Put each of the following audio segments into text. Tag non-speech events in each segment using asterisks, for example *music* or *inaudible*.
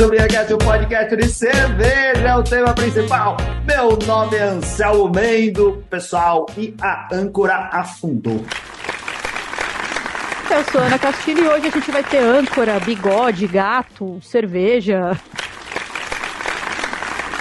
mais um Beercast, o um podcast de cerveja, é o tema principal. Meu nome é Anselmo Mendo, pessoal, e a âncora afundou. Eu sou Ana Castilho e hoje a gente vai ter âncora, bigode, gato, cerveja.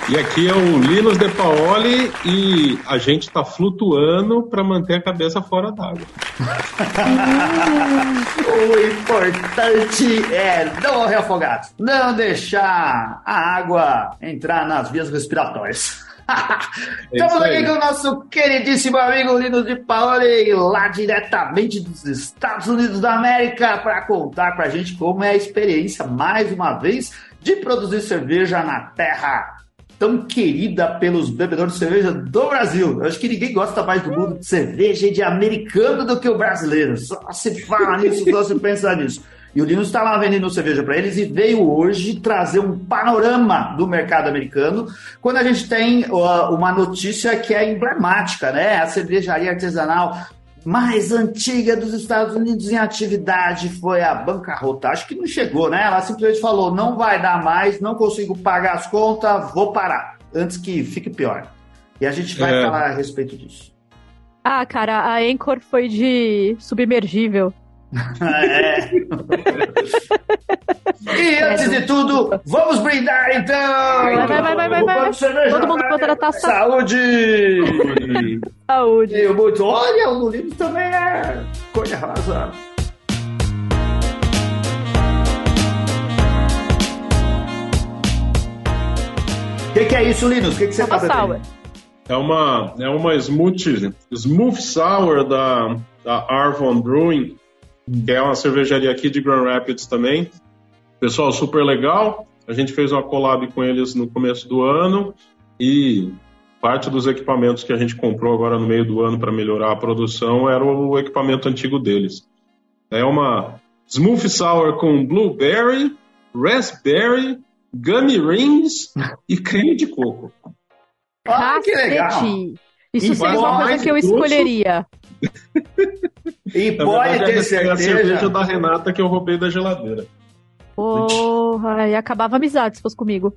E aqui é o Linus De Paoli e a gente está flutuando para manter a cabeça fora d'água. *laughs* o importante é não morrer afogado, não deixar a água entrar nas vias respiratórias. *laughs* Estamos aqui com o nosso queridíssimo amigo Lino de Paoli, lá diretamente dos Estados Unidos da América, para contar para a gente como é a experiência, mais uma vez, de produzir cerveja na terra tão querida pelos bebedores de cerveja do Brasil. Eu acho que ninguém gosta mais do mundo de cerveja e de americano do que o brasileiro. Só se fala nisso, só se pensa nisso. E o Linus está lá vendendo cerveja para eles e veio hoje trazer um panorama do mercado americano, quando a gente tem uh, uma notícia que é emblemática, né? A cervejaria artesanal mais antiga dos Estados Unidos em atividade foi a bancarrota. Acho que não chegou, né? Ela simplesmente falou: não vai dar mais, não consigo pagar as contas, vou parar, antes que fique pior. E a gente vai é. falar a respeito disso. Ah, cara, a Anchor foi de submergível. É. *laughs* e antes de tudo, vamos brindar então! Vai, vai, vai, vai, vai. Todo mundo contra a taça. Saúde! Saúde! E muito, olha, o livro também é cor de rosa. O que, que, é isso, Linus? O que, que você está bebendo? É uma, é uma smoothie, smooth sour da, da Arvon Brewing que é uma cervejaria aqui de Grand Rapids também. Pessoal, super legal. A gente fez uma collab com eles no começo do ano e parte dos equipamentos que a gente comprou agora no meio do ano para melhorar a produção era o equipamento antigo deles. É uma Smooth Sour com blueberry, raspberry, gummy rings e creme de coco. Ah, que legal! Isso seria uma coisa que eu escolheria. *laughs* E Na pode verdade, ter certeza. É a cerveja da Renata que eu roubei da geladeira. Porra, e acabava a amizade se fosse comigo.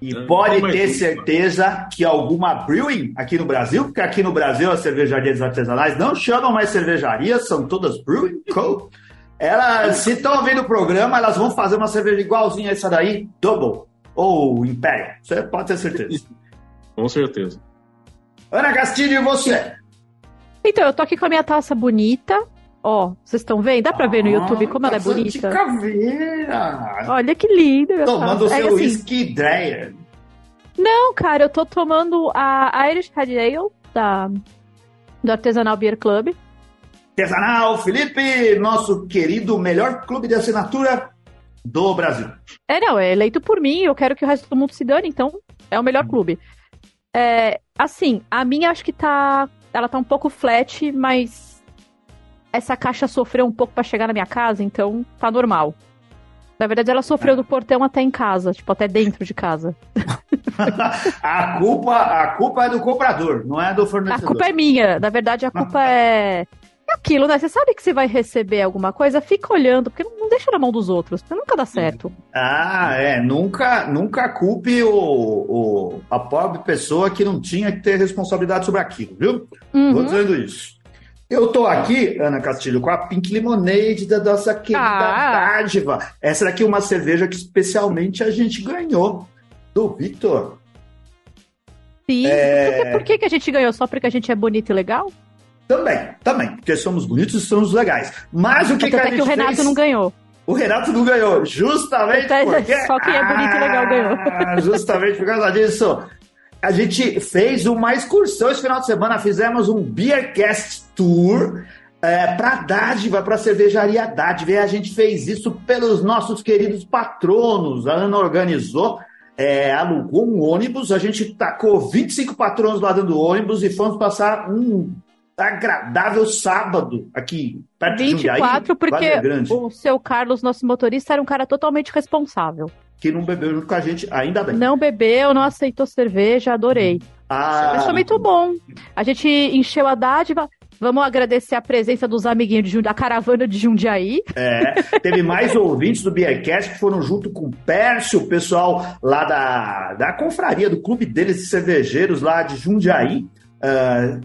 E é, pode ter certeza que alguma brewing aqui no Brasil, porque aqui no Brasil as cervejarias artesanais não chamam mais cervejarias, são todas brewing co. Elas, se estão ouvindo o programa, elas vão fazer uma cerveja igualzinha a essa daí, Double ou Império. Você pode ter certeza. Com certeza. Ana Castilho, e você? Então, eu tô aqui com a minha taça bonita. Ó, vocês estão vendo? Dá pra ver no ah, YouTube como ela é bonita? De caveira. Olha que linda. Tomando o seu é, whisky assim, Não, cara, eu tô tomando a Irish Red Ale da, do Artesanal Beer Club. Artesanal, Felipe, nosso querido melhor clube de assinatura do Brasil. É, não, é eleito por mim, eu quero que o resto do mundo se dane, então é o melhor clube. É, assim, a minha acho que tá ela tá um pouco flat, mas essa caixa sofreu um pouco para chegar na minha casa, então tá normal. Na verdade, ela sofreu do portão até em casa, tipo, até dentro de casa. *laughs* a, culpa, a culpa é do comprador, não é do fornecedor. A culpa é minha. Na verdade, a *laughs* culpa é é aquilo, né? Você sabe que você vai receber alguma coisa, fica olhando, porque não deixa na mão dos outros, porque nunca dá certo. Ah, é. Nunca, nunca culpe o, o, a pobre pessoa que não tinha que ter responsabilidade sobre aquilo, viu? Uhum. Tô dizendo isso. Eu tô aqui, Ana Castilho, com a Pink Lemonade da nossa querida ah. dádiva. Essa daqui é uma cerveja que especialmente a gente ganhou do Victor. Sim. É... Por que, que a gente ganhou? Só porque a gente é bonito e legal? Também, também, porque somos bonitos e somos legais. Mas o que, que a gente que o Renato fez... não ganhou. O Renato não ganhou, justamente porque... *laughs* Só quem é bonito e legal ganhou. Ah, *laughs* justamente por causa disso. A gente fez uma excursão esse final de semana, fizemos um Beercast Tour é, para Dádiva, para a cervejaria Dádiva. E a gente fez isso pelos nossos queridos patronos. A Ana organizou, é, alugou um ônibus, a gente tacou 25 patronos lá dentro do ônibus e fomos passar um agradável sábado aqui perto 24, de Jundiaí, porque o seu Carlos, nosso motorista, era um cara totalmente responsável. Que não bebeu junto com a gente, ainda bem. Não bebeu, não aceitou cerveja, adorei. Ah. Mas foi muito bom. A gente encheu a dádiva. Vamos agradecer a presença dos amiguinhos de, da caravana de Jundiaí. É, teve mais ouvintes do Beercast que foram junto com o Pércio, o pessoal lá da, da confraria, do clube deles de cervejeiros lá de Jundiaí. Uh,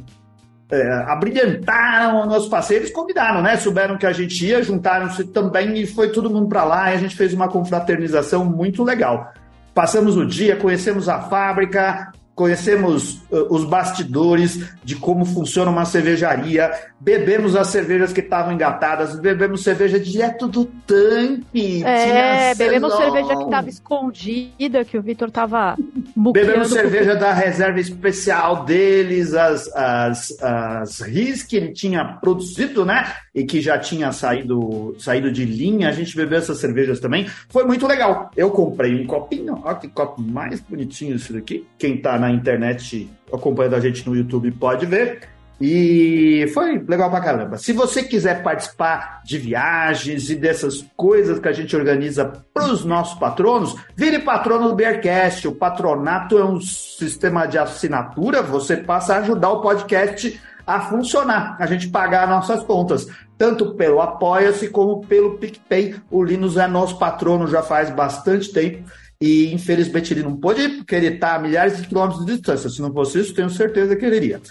é, abrilhantaram o nosso passeio, eles convidaram, né? Souberam que a gente ia, juntaram-se também e foi todo mundo para lá e a gente fez uma confraternização muito legal. Passamos o dia, conhecemos a fábrica, conhecemos uh, os bastidores de como funciona uma cervejaria, bebemos as cervejas que estavam engatadas, bebemos cerveja direto do tanque. É, bebemos cerveja que estava escondida, que o Vitor estava Bebemos cerveja da reserva especial deles, as, as, as RIS que ele tinha produzido, né? E que já tinha saído, saído de linha. A gente bebeu essas cervejas também. Foi muito legal. Eu comprei um copinho, olha que copo mais bonitinho esse daqui. Quem tá na na internet acompanhando a gente no YouTube pode ver. E foi legal pra caramba. Se você quiser participar de viagens e dessas coisas que a gente organiza para os nossos patronos, vire patrono do Bearcast. O patronato é um sistema de assinatura, você passa a ajudar o podcast a funcionar, a gente pagar nossas contas, tanto pelo Apoia-se como pelo PicPay. O Linus é nosso patrono já faz bastante tempo e infelizmente ele não pôde ir, porque ele está a milhares de quilômetros de distância. Se não fosse isso, tenho certeza que ele iria.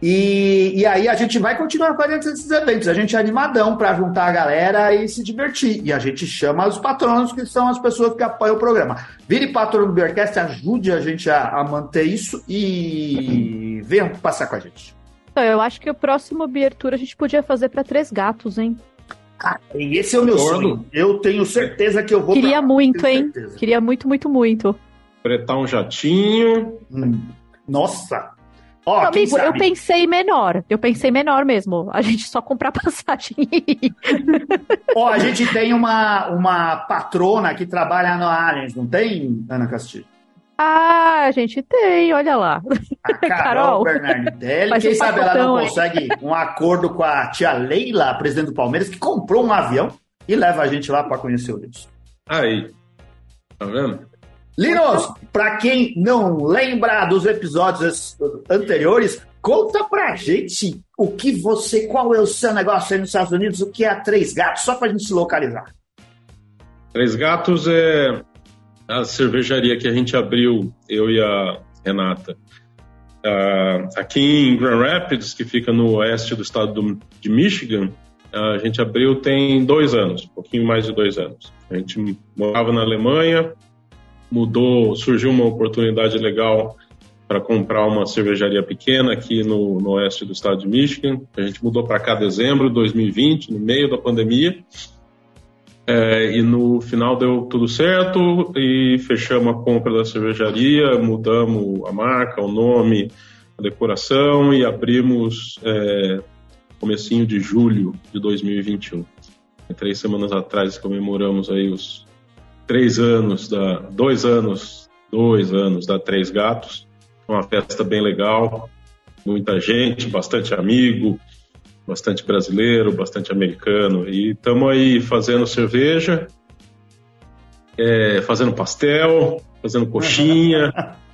E, e aí a gente vai continuar fazendo esses eventos. A gente é animadão para juntar a galera e se divertir. E a gente chama os patronos, que são as pessoas que apoiam o programa. Vire patrono do Beercast, ajude a gente a, a manter isso e venham passar com a gente. Eu acho que o próximo Beer Tour a gente podia fazer para três gatos, hein? e esse é o meu sonho. Eu tenho certeza que eu vou. Queria pra... muito, hein? Queria muito, muito, muito. Fretar um jatinho. Hum. Nossa! Ó, oh, amigo, eu pensei menor. Eu pensei menor mesmo. A gente só comprar *laughs* passagem. Ó, oh, a gente tem uma, uma patrona que trabalha no Aliens, não tem, Ana Castilho? Ah, a gente tem, olha lá. A *laughs* Carol, Carol. Bernardelli, quem um sabe ela não consegue um acordo com a tia Leila, presidente do Palmeiras, que comprou um avião e leva a gente lá para conhecer o Linus. Aí, tá vendo? Linus, para quem não lembra dos episódios anteriores, conta pra gente o que você, qual é o seu negócio aí nos Estados Unidos, o que é a Três Gatos, só pra gente se localizar. Três Gatos é a cervejaria que a gente abriu, eu e a Renata, uh, aqui em Grand Rapids, que fica no oeste do estado do, de Michigan, a gente abriu tem dois anos, um pouquinho mais de dois anos. A gente morava na Alemanha, mudou, surgiu uma oportunidade legal para comprar uma cervejaria pequena aqui no, no oeste do estado de Michigan. A gente mudou para cá em dezembro de 2020, no meio da pandemia. É, e no final deu tudo certo e fechamos a compra da cervejaria, mudamos a marca, o nome, a decoração e abrimos é, comecinho de julho de 2021. E três semanas atrás comemoramos aí os três anos da dois anos dois anos da Três Gatos, uma festa bem legal, muita gente, bastante amigo, bastante brasileiro, bastante americano. E estamos aí fazendo cerveja, é, fazendo pastel, fazendo coxinha. *laughs*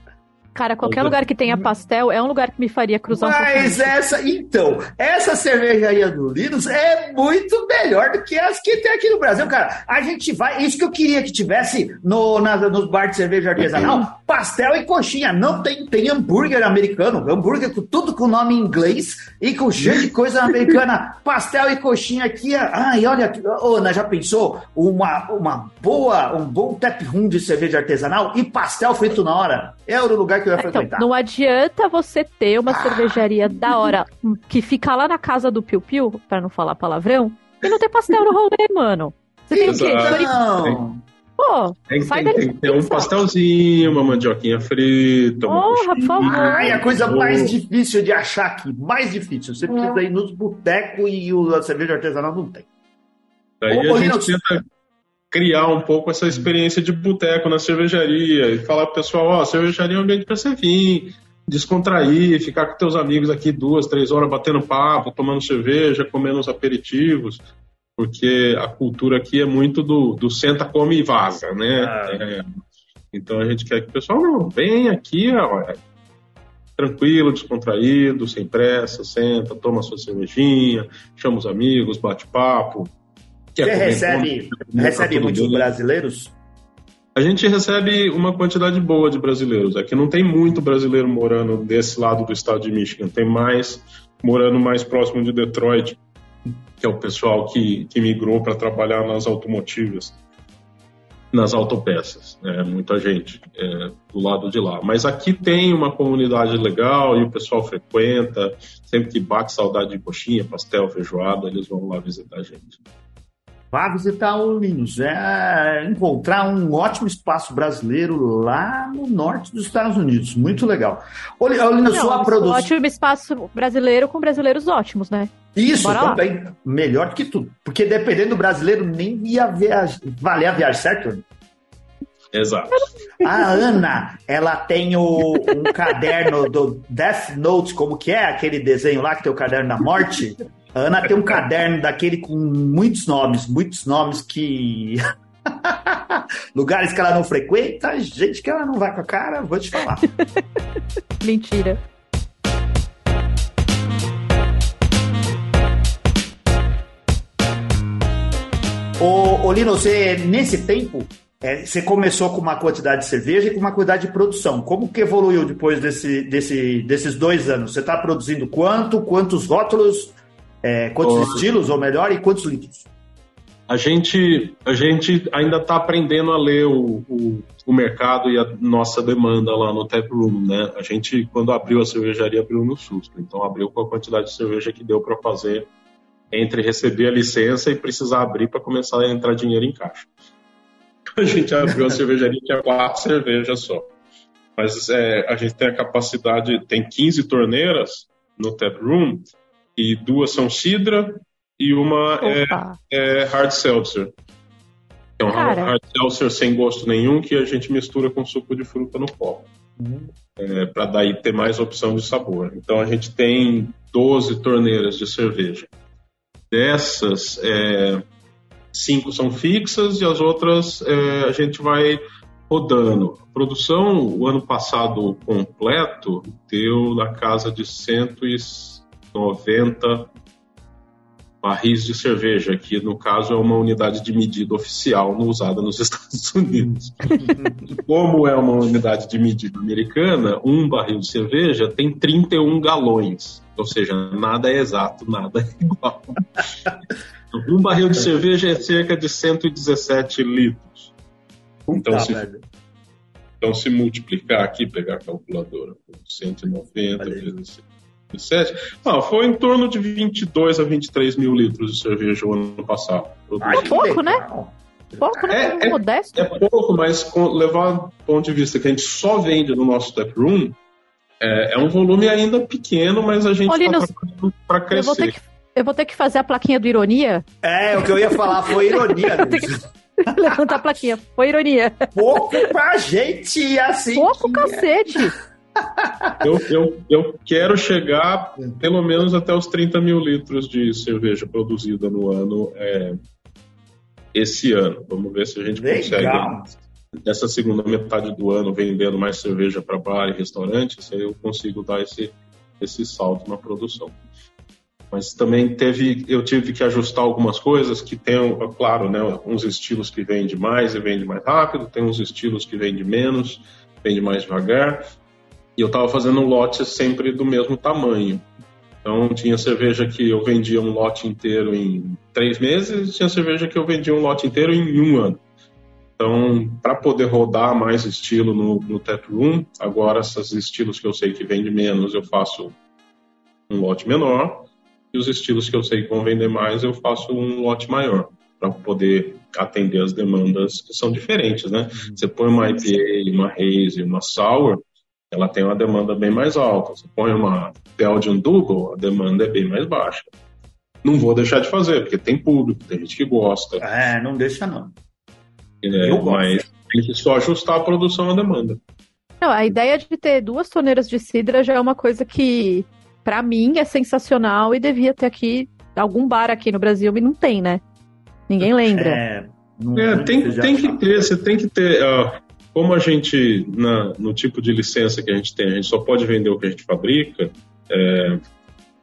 Cara, qualquer lugar que tenha pastel é um lugar que me faria cruzar Mas um essa, então, essa cervejaria do Linus é muito melhor do que as que tem aqui no Brasil, cara. A gente vai, isso que eu queria que tivesse no, na, nos bar de cerveja artesanal, pastel e coxinha. Não tem, tem hambúrguer americano, hambúrguer com tudo com nome em inglês e com cheio de coisa americana. pastel e coxinha aqui. Ai, olha, Ana, já pensou? Uma, uma boa, um bom tap room de cerveja artesanal e pastel feito na hora. É o lugar que eu ia então, frequentar. Então, não adianta você ter uma cervejaria da hora que fica lá na casa do Piu Piu, pra não falar palavrão, e não ter pastel no rolê, mano. Você tem Exato. o quê? Não. Pô, tem, sai tem, tem que ter um pastelzinho, uma mandioquinha frita. Porra, por favor. Ai, a coisa mais difícil de achar aqui, mais difícil. Você precisa é. ir nos botecos e o, a cerveja artesanal não tem. Daí Ô, a gente tenta criar um pouco essa experiência de boteco na cervejaria e falar pro pessoal, ó, oh, cervejaria é um ambiente para você vir, descontrair, ficar com teus amigos aqui duas, três horas batendo papo, tomando cerveja, comendo os aperitivos, porque a cultura aqui é muito do, do senta, come e vaza, né? Ah. É, então a gente quer que o pessoal, não, vem aqui, ó, tranquilo, descontraído, sem pressa, senta, toma sua cervejinha, chama os amigos, bate papo. Você recebe, recebe muitos brasileiros? A gente recebe uma quantidade boa de brasileiros. Aqui não tem muito brasileiro morando desse lado do estado de Michigan. Tem mais morando mais próximo de Detroit, que é o pessoal que, que migrou para trabalhar nas automotivas, nas autopeças. Né? Muita gente é, do lado de lá. Mas aqui tem uma comunidade legal e o pessoal frequenta. Sempre que bate saudade de coxinha, pastel, feijoada, eles vão lá visitar a gente. Vá visitar o Linus. É encontrar um ótimo espaço brasileiro lá no norte dos Estados Unidos. Muito legal. Ô, Linus, sua produção. Ótimo espaço brasileiro com brasileiros ótimos, né? Isso, Bora também. Lá. Melhor que tudo. Porque dependendo do brasileiro, nem ia viajar, valer a viagem, certo? Exato. A Ana, ela tem o, um caderno do Death Note, como que é aquele desenho lá que tem o caderno da morte? A Ana tem um caderno daquele com muitos nomes, muitos nomes que. *laughs* Lugares que ela não frequenta, gente que ela não vai com a cara, vou te falar. *laughs* Mentira. Ô, ô Lino, você, nesse tempo, é, você começou com uma quantidade de cerveja e com uma quantidade de produção. Como que evoluiu depois desse, desse, desses dois anos? Você está produzindo quanto? Quantos rótulos? É, quantos estilos, ou melhor, e quantos litros? A gente, a gente ainda está aprendendo a ler o, o, o, mercado e a nossa demanda lá no tap room, né? A gente, quando abriu a cervejaria, abriu no susto. Então, abriu com a quantidade de cerveja que deu para fazer entre receber a licença e precisar abrir para começar a entrar dinheiro em caixa. *laughs* A gente abriu a cervejaria que é quatro cervejas só. Mas é, a gente tem a capacidade, tem 15 torneiras no tap room e duas são Sidra e uma é, é, Hard Seltzer. É um Cara. Hard Seltzer sem gosto nenhum que a gente mistura com suco de fruta no copo. Uhum. É, para daí ter mais opção de sabor. Então a gente tem 12 torneiras de cerveja. Dessas, é, cinco são fixas e as outras é, a gente vai rodando. A produção, o ano passado completo, deu na casa de 100 90 barris de cerveja, que no caso é uma unidade de medida oficial usada nos *laughs* Estados Unidos. Como é uma unidade de medida americana, um barril de cerveja tem 31 galões, ou seja, nada é exato, nada é igual. Um barril de cerveja é cerca de 117 litros. Então, se, então, se multiplicar aqui, pegar a calculadora, 190 vezes 2007, não, foi em torno de 22 a 23 mil litros de cerveja o ano passado. É pouco, né? Pouco, né? É, é, modesto. É pouco, mas com, levar do ponto de vista que a gente só vende no nosso tap room, é, é um volume ainda pequeno, mas a gente está para crescer. Eu vou, ter que, eu vou ter que fazer a plaquinha do ironia. É, o que eu ia falar foi ironia. *laughs* *laughs* Levantar a plaquinha, foi ironia. Pouco pra gente, assim. Pouco que... cacete. Eu, eu, eu quero chegar pelo menos até os 30 mil litros de cerveja produzida no ano é, esse ano. Vamos ver se a gente Legal. consegue, nessa segunda metade do ano, vendendo mais cerveja para bar e restaurantes, aí eu consigo dar esse, esse salto na produção. Mas também teve, eu tive que ajustar algumas coisas que tem, claro, né, uns estilos que vende mais e vende mais rápido, tem uns estilos que vende menos, vende mais devagar. E eu estava fazendo um lote sempre do mesmo tamanho. Então tinha cerveja que eu vendia um lote inteiro em três meses, e tinha cerveja que eu vendia um lote inteiro em um ano. Então, para poder rodar mais estilo no, no tap room, agora esses estilos que eu sei que vende menos, eu faço um lote menor, e os estilos que eu sei que vão vender mais, eu faço um lote maior, para poder atender as demandas que são diferentes, né? Você põe uma IPA, uma Haze, uma Sour, ela tem uma demanda bem mais alta. Você põe uma Belgian Double, a demanda é bem mais baixa. Não vou deixar de fazer, porque tem público, tem gente que gosta. É, não deixa não. É, mas tem que só ajustar a produção à demanda. Não, a ideia de ter duas torneiras de cidra já é uma coisa que, para mim, é sensacional e devia ter aqui, algum bar aqui no Brasil, e não tem, né? Ninguém lembra. É, é tem, tem que ter, você tem que ter. Uh, como a gente, na, no tipo de licença que a gente tem, a gente só pode vender o que a gente fabrica, é,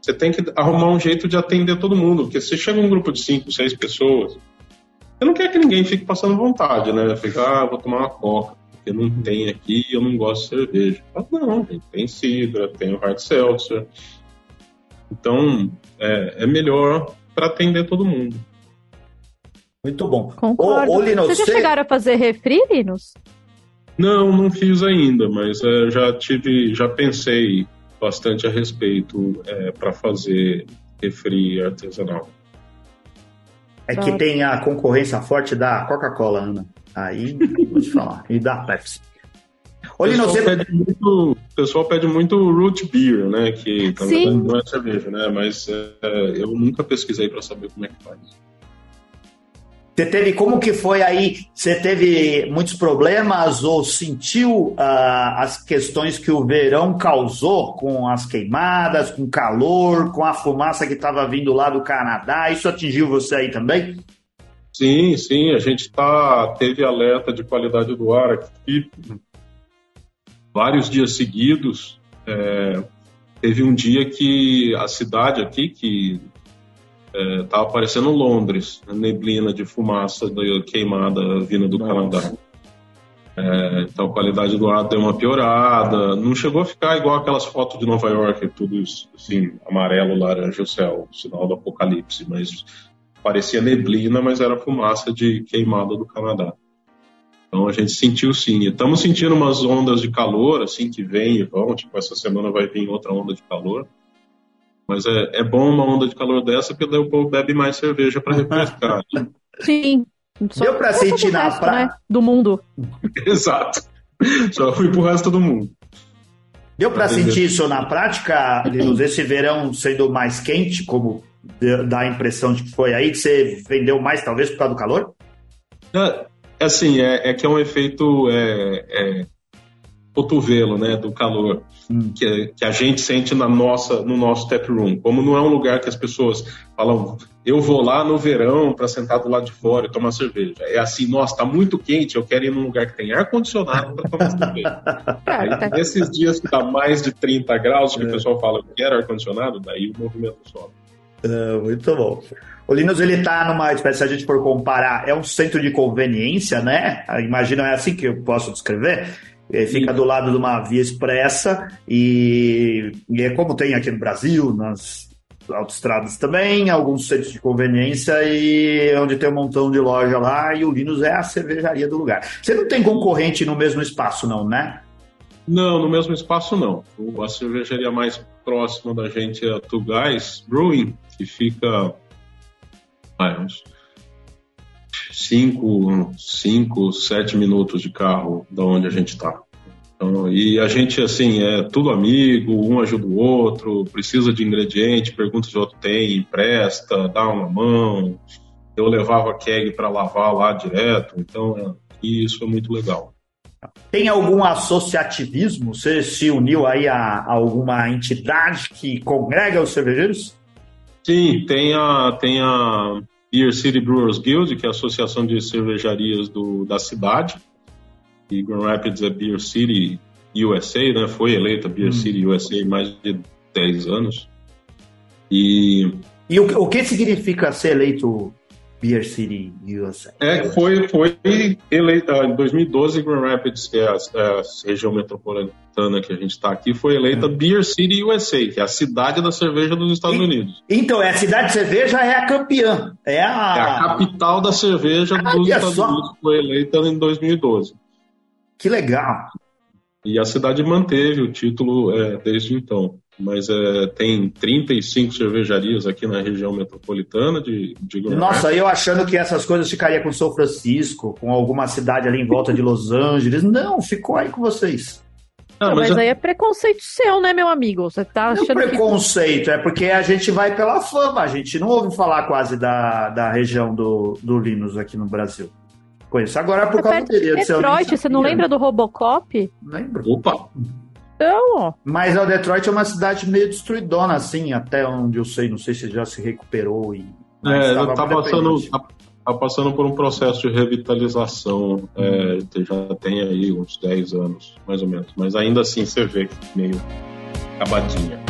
você tem que arrumar um jeito de atender todo mundo, porque se chega um grupo de cinco, seis pessoas, você não quer que ninguém fique passando vontade, né? Ficar, ah, vou tomar uma coca, porque não tem aqui e eu não gosto de cerveja. Mas não, tem cidra, tem o hard seltzer. Então, é, é melhor para atender todo mundo. Muito bom. Concordo. Ô, ô, Linus, Vocês já você... chegaram a fazer refri, Linus? Não, não fiz ainda, mas é, já tive, já pensei bastante a respeito é, para fazer refri artesanal. É que tem a concorrência forte da Coca-Cola, Ana. Aí, vou te falar. E da Pepsi. O pessoal, você... pede muito, o pessoal pede muito root beer, né? Que Sim. não é cerveja, né? Mas é, eu nunca pesquisei para saber como é que faz. Você teve como que foi aí? Você teve muitos problemas ou sentiu uh, as questões que o verão causou com as queimadas, com calor, com a fumaça que estava vindo lá do Canadá? Isso atingiu você aí também? Sim, sim. A gente tá teve alerta de qualidade do ar aqui vários dias seguidos. É, teve um dia que a cidade aqui, que É, parecendo Londres, neblina de fumaça queimada vindo do Nossa. Canadá. É, então a qualidade do ar deu uma piorada. Não chegou a ficar igual aquelas fotos de Nova York, tudo assim, amarelo, laranja, o céu, sinal do apocalipse, mas parecia neblina, mas era fumaça de queimada do Canadá. Então a gente sentiu sim. Estamos sentindo umas ondas de calor, assim, que vem e vão. Tipo, essa semana vai vir outra onda de calor. Mas é, é bom uma onda de calor dessa, porque daí o povo bebe mais cerveja para refrescar. *laughs* Sim. Só Deu para sentir na praia. Né? Do mundo. *laughs* Exato. Só fui pro resto do mundo. Deu para sentir isso na prática, Linus? Esse verão sendo mais quente, como dá a impressão de que foi aí, que você vendeu mais, talvez, por causa do calor? É, assim, é, é que é um efeito é, é, cotovelo, né, do calor hum. que, que, a gente sente na nossa, no nosso tap room. Como não é um lugar que as pessoas falam, eu vou lá no verão para sentar do lado de fora e tomar cerveja. É assim, nossa, tá muito quente, eu quero ir num lugar que tem ar condicionado para tomar cerveja. *laughs* Aí, nesses dias que tá mais de 30 graus, que é. o pessoal fala que quer ar condicionado, daí o movimento sobe. É, muito bom. O Linus, ele tá numa espécie, se a gente for comparar, é um centro de conveniência, né? Imagina, é assim que eu posso descrever. É, fica do lado de uma via expressa e, e, é como tem aqui no Brasil, nas autoestradas também, alguns centros de conveniência e onde tem um montão de loja lá e o Linus é a cervejaria do lugar. Você não tem concorrente no mesmo espaço, não, né? Não, no mesmo espaço não. A cervejaria mais próxima da gente é a Guys Brewing, que fica ah, uns 5, 5, 7 minutos de carro da onde a gente está. Então, e a gente, assim, é tudo amigo, um ajuda o outro, precisa de ingrediente, pergunta se o outro tem, empresta, dá uma mão. Eu levava a keg para lavar lá direto, então é, isso é muito legal. Tem algum associativismo? Você se uniu aí a, a alguma entidade que congrega os cervejeiros? Sim, tem a, tem a Beer City Brewers Guild, que é a associação de cervejarias do, da cidade. E Grand Rapids é Beer City USA, né? Foi eleita Beer hum. City USA há mais de 10 anos. E, e o, o que significa ser eleito Beer City USA. É, foi, foi eleita em 2012, Grand Rapids, que é a, é a região metropolitana que a gente está aqui, foi eleita é. Beer City USA, que é a cidade da cerveja dos Estados e, Unidos. Então, é a cidade de cerveja é a campeã. É a, é a capital da cerveja ah, dos Estados só. Unidos, foi eleita em 2012. Que legal. E a cidade manteve o título é, desde então mas é, tem 35 cervejarias aqui na região metropolitana de, de Nossa, eu achando que essas coisas ficariam com São Francisco, com alguma cidade ali em volta de Los Angeles. Não, ficou aí com vocês. Não, mas, mas é... aí é preconceito seu, né, meu amigo? Você tá achando não é preconceito, que... é porque a gente vai pela fama. A gente não ouve falar quase da, da região do, do Linus aqui no Brasil. Conheço agora por causa dele. Detroit, você não lembra do Robocop? Lembro. Opa! Então, Mas a Detroit é uma cidade meio destruidona, assim, até onde eu sei. Não sei se já se recuperou e. É, tá passando. está passando por um processo de revitalização, é, já tem aí uns 10 anos, mais ou menos. Mas ainda assim você vê meio acabadinha.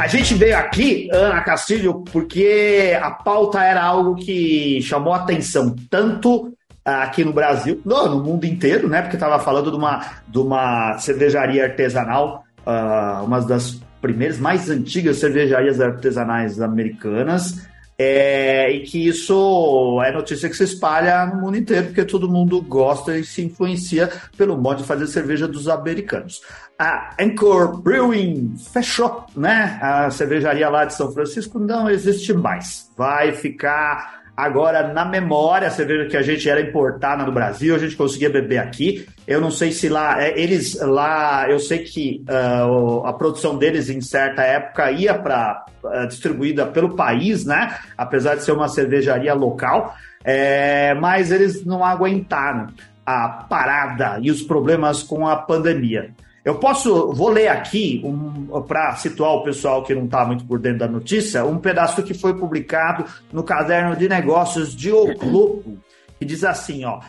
A gente veio aqui, Ana Castilho, porque a pauta era algo que chamou atenção tanto aqui no Brasil, no, mundo inteiro, né? Porque estava falando de uma, de uma cervejaria artesanal, uh, uma das primeiras, mais antigas cervejarias artesanais americanas, é, e que isso é notícia que se espalha no mundo inteiro, porque todo mundo gosta e se influencia pelo modo de fazer cerveja dos americanos. A Anchor Brewing fechou, né? A cervejaria lá de São Francisco não existe mais. Vai ficar agora na memória, a cerveja que a gente era importada no Brasil, a gente conseguia beber aqui. Eu não sei se lá, é, eles lá, eu sei que uh, a produção deles em certa época ia para uh, ah, distribuída pelo país, né? Apesar de ser uma cervejaria local, é, mas eles não aguentaram a parada e os problemas com a pandemia. Eu posso, vou ler aqui, um, para situar o pessoal que não está muito por dentro da notícia, um pedaço que foi publicado no caderno de negócios de O Globo, que diz assim, ó,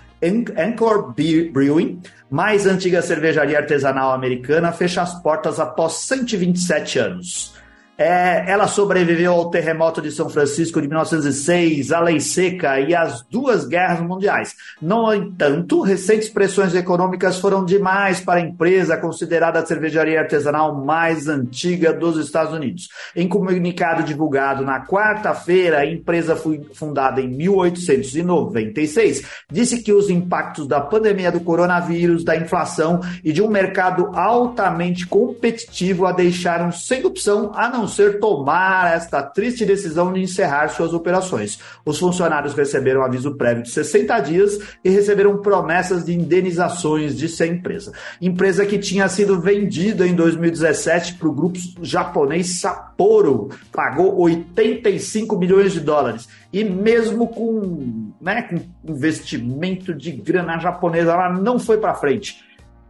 Anchor Brewing, mais antiga cervejaria artesanal americana, fecha as portas após 127 anos. É, ela sobreviveu ao terremoto de São Francisco de 1906, à lei seca e às duas guerras mundiais. No entanto, recentes pressões econômicas foram demais para a empresa considerada a cervejaria artesanal mais antiga dos Estados Unidos. Em comunicado divulgado na quarta-feira, a empresa foi fundada em 1896, disse que os impactos da pandemia do coronavírus, da inflação e de um mercado altamente competitivo a deixaram sem opção a não ser tomar esta triste decisão de encerrar suas operações. Os funcionários receberam aviso prévio de 60 dias e receberam promessas de indenizações de a empresa. Empresa que tinha sido vendida em 2017 para o grupo japonês Sapporo, pagou 85 milhões de dólares. E mesmo com, né, com investimento de grana japonesa, ela não foi para frente.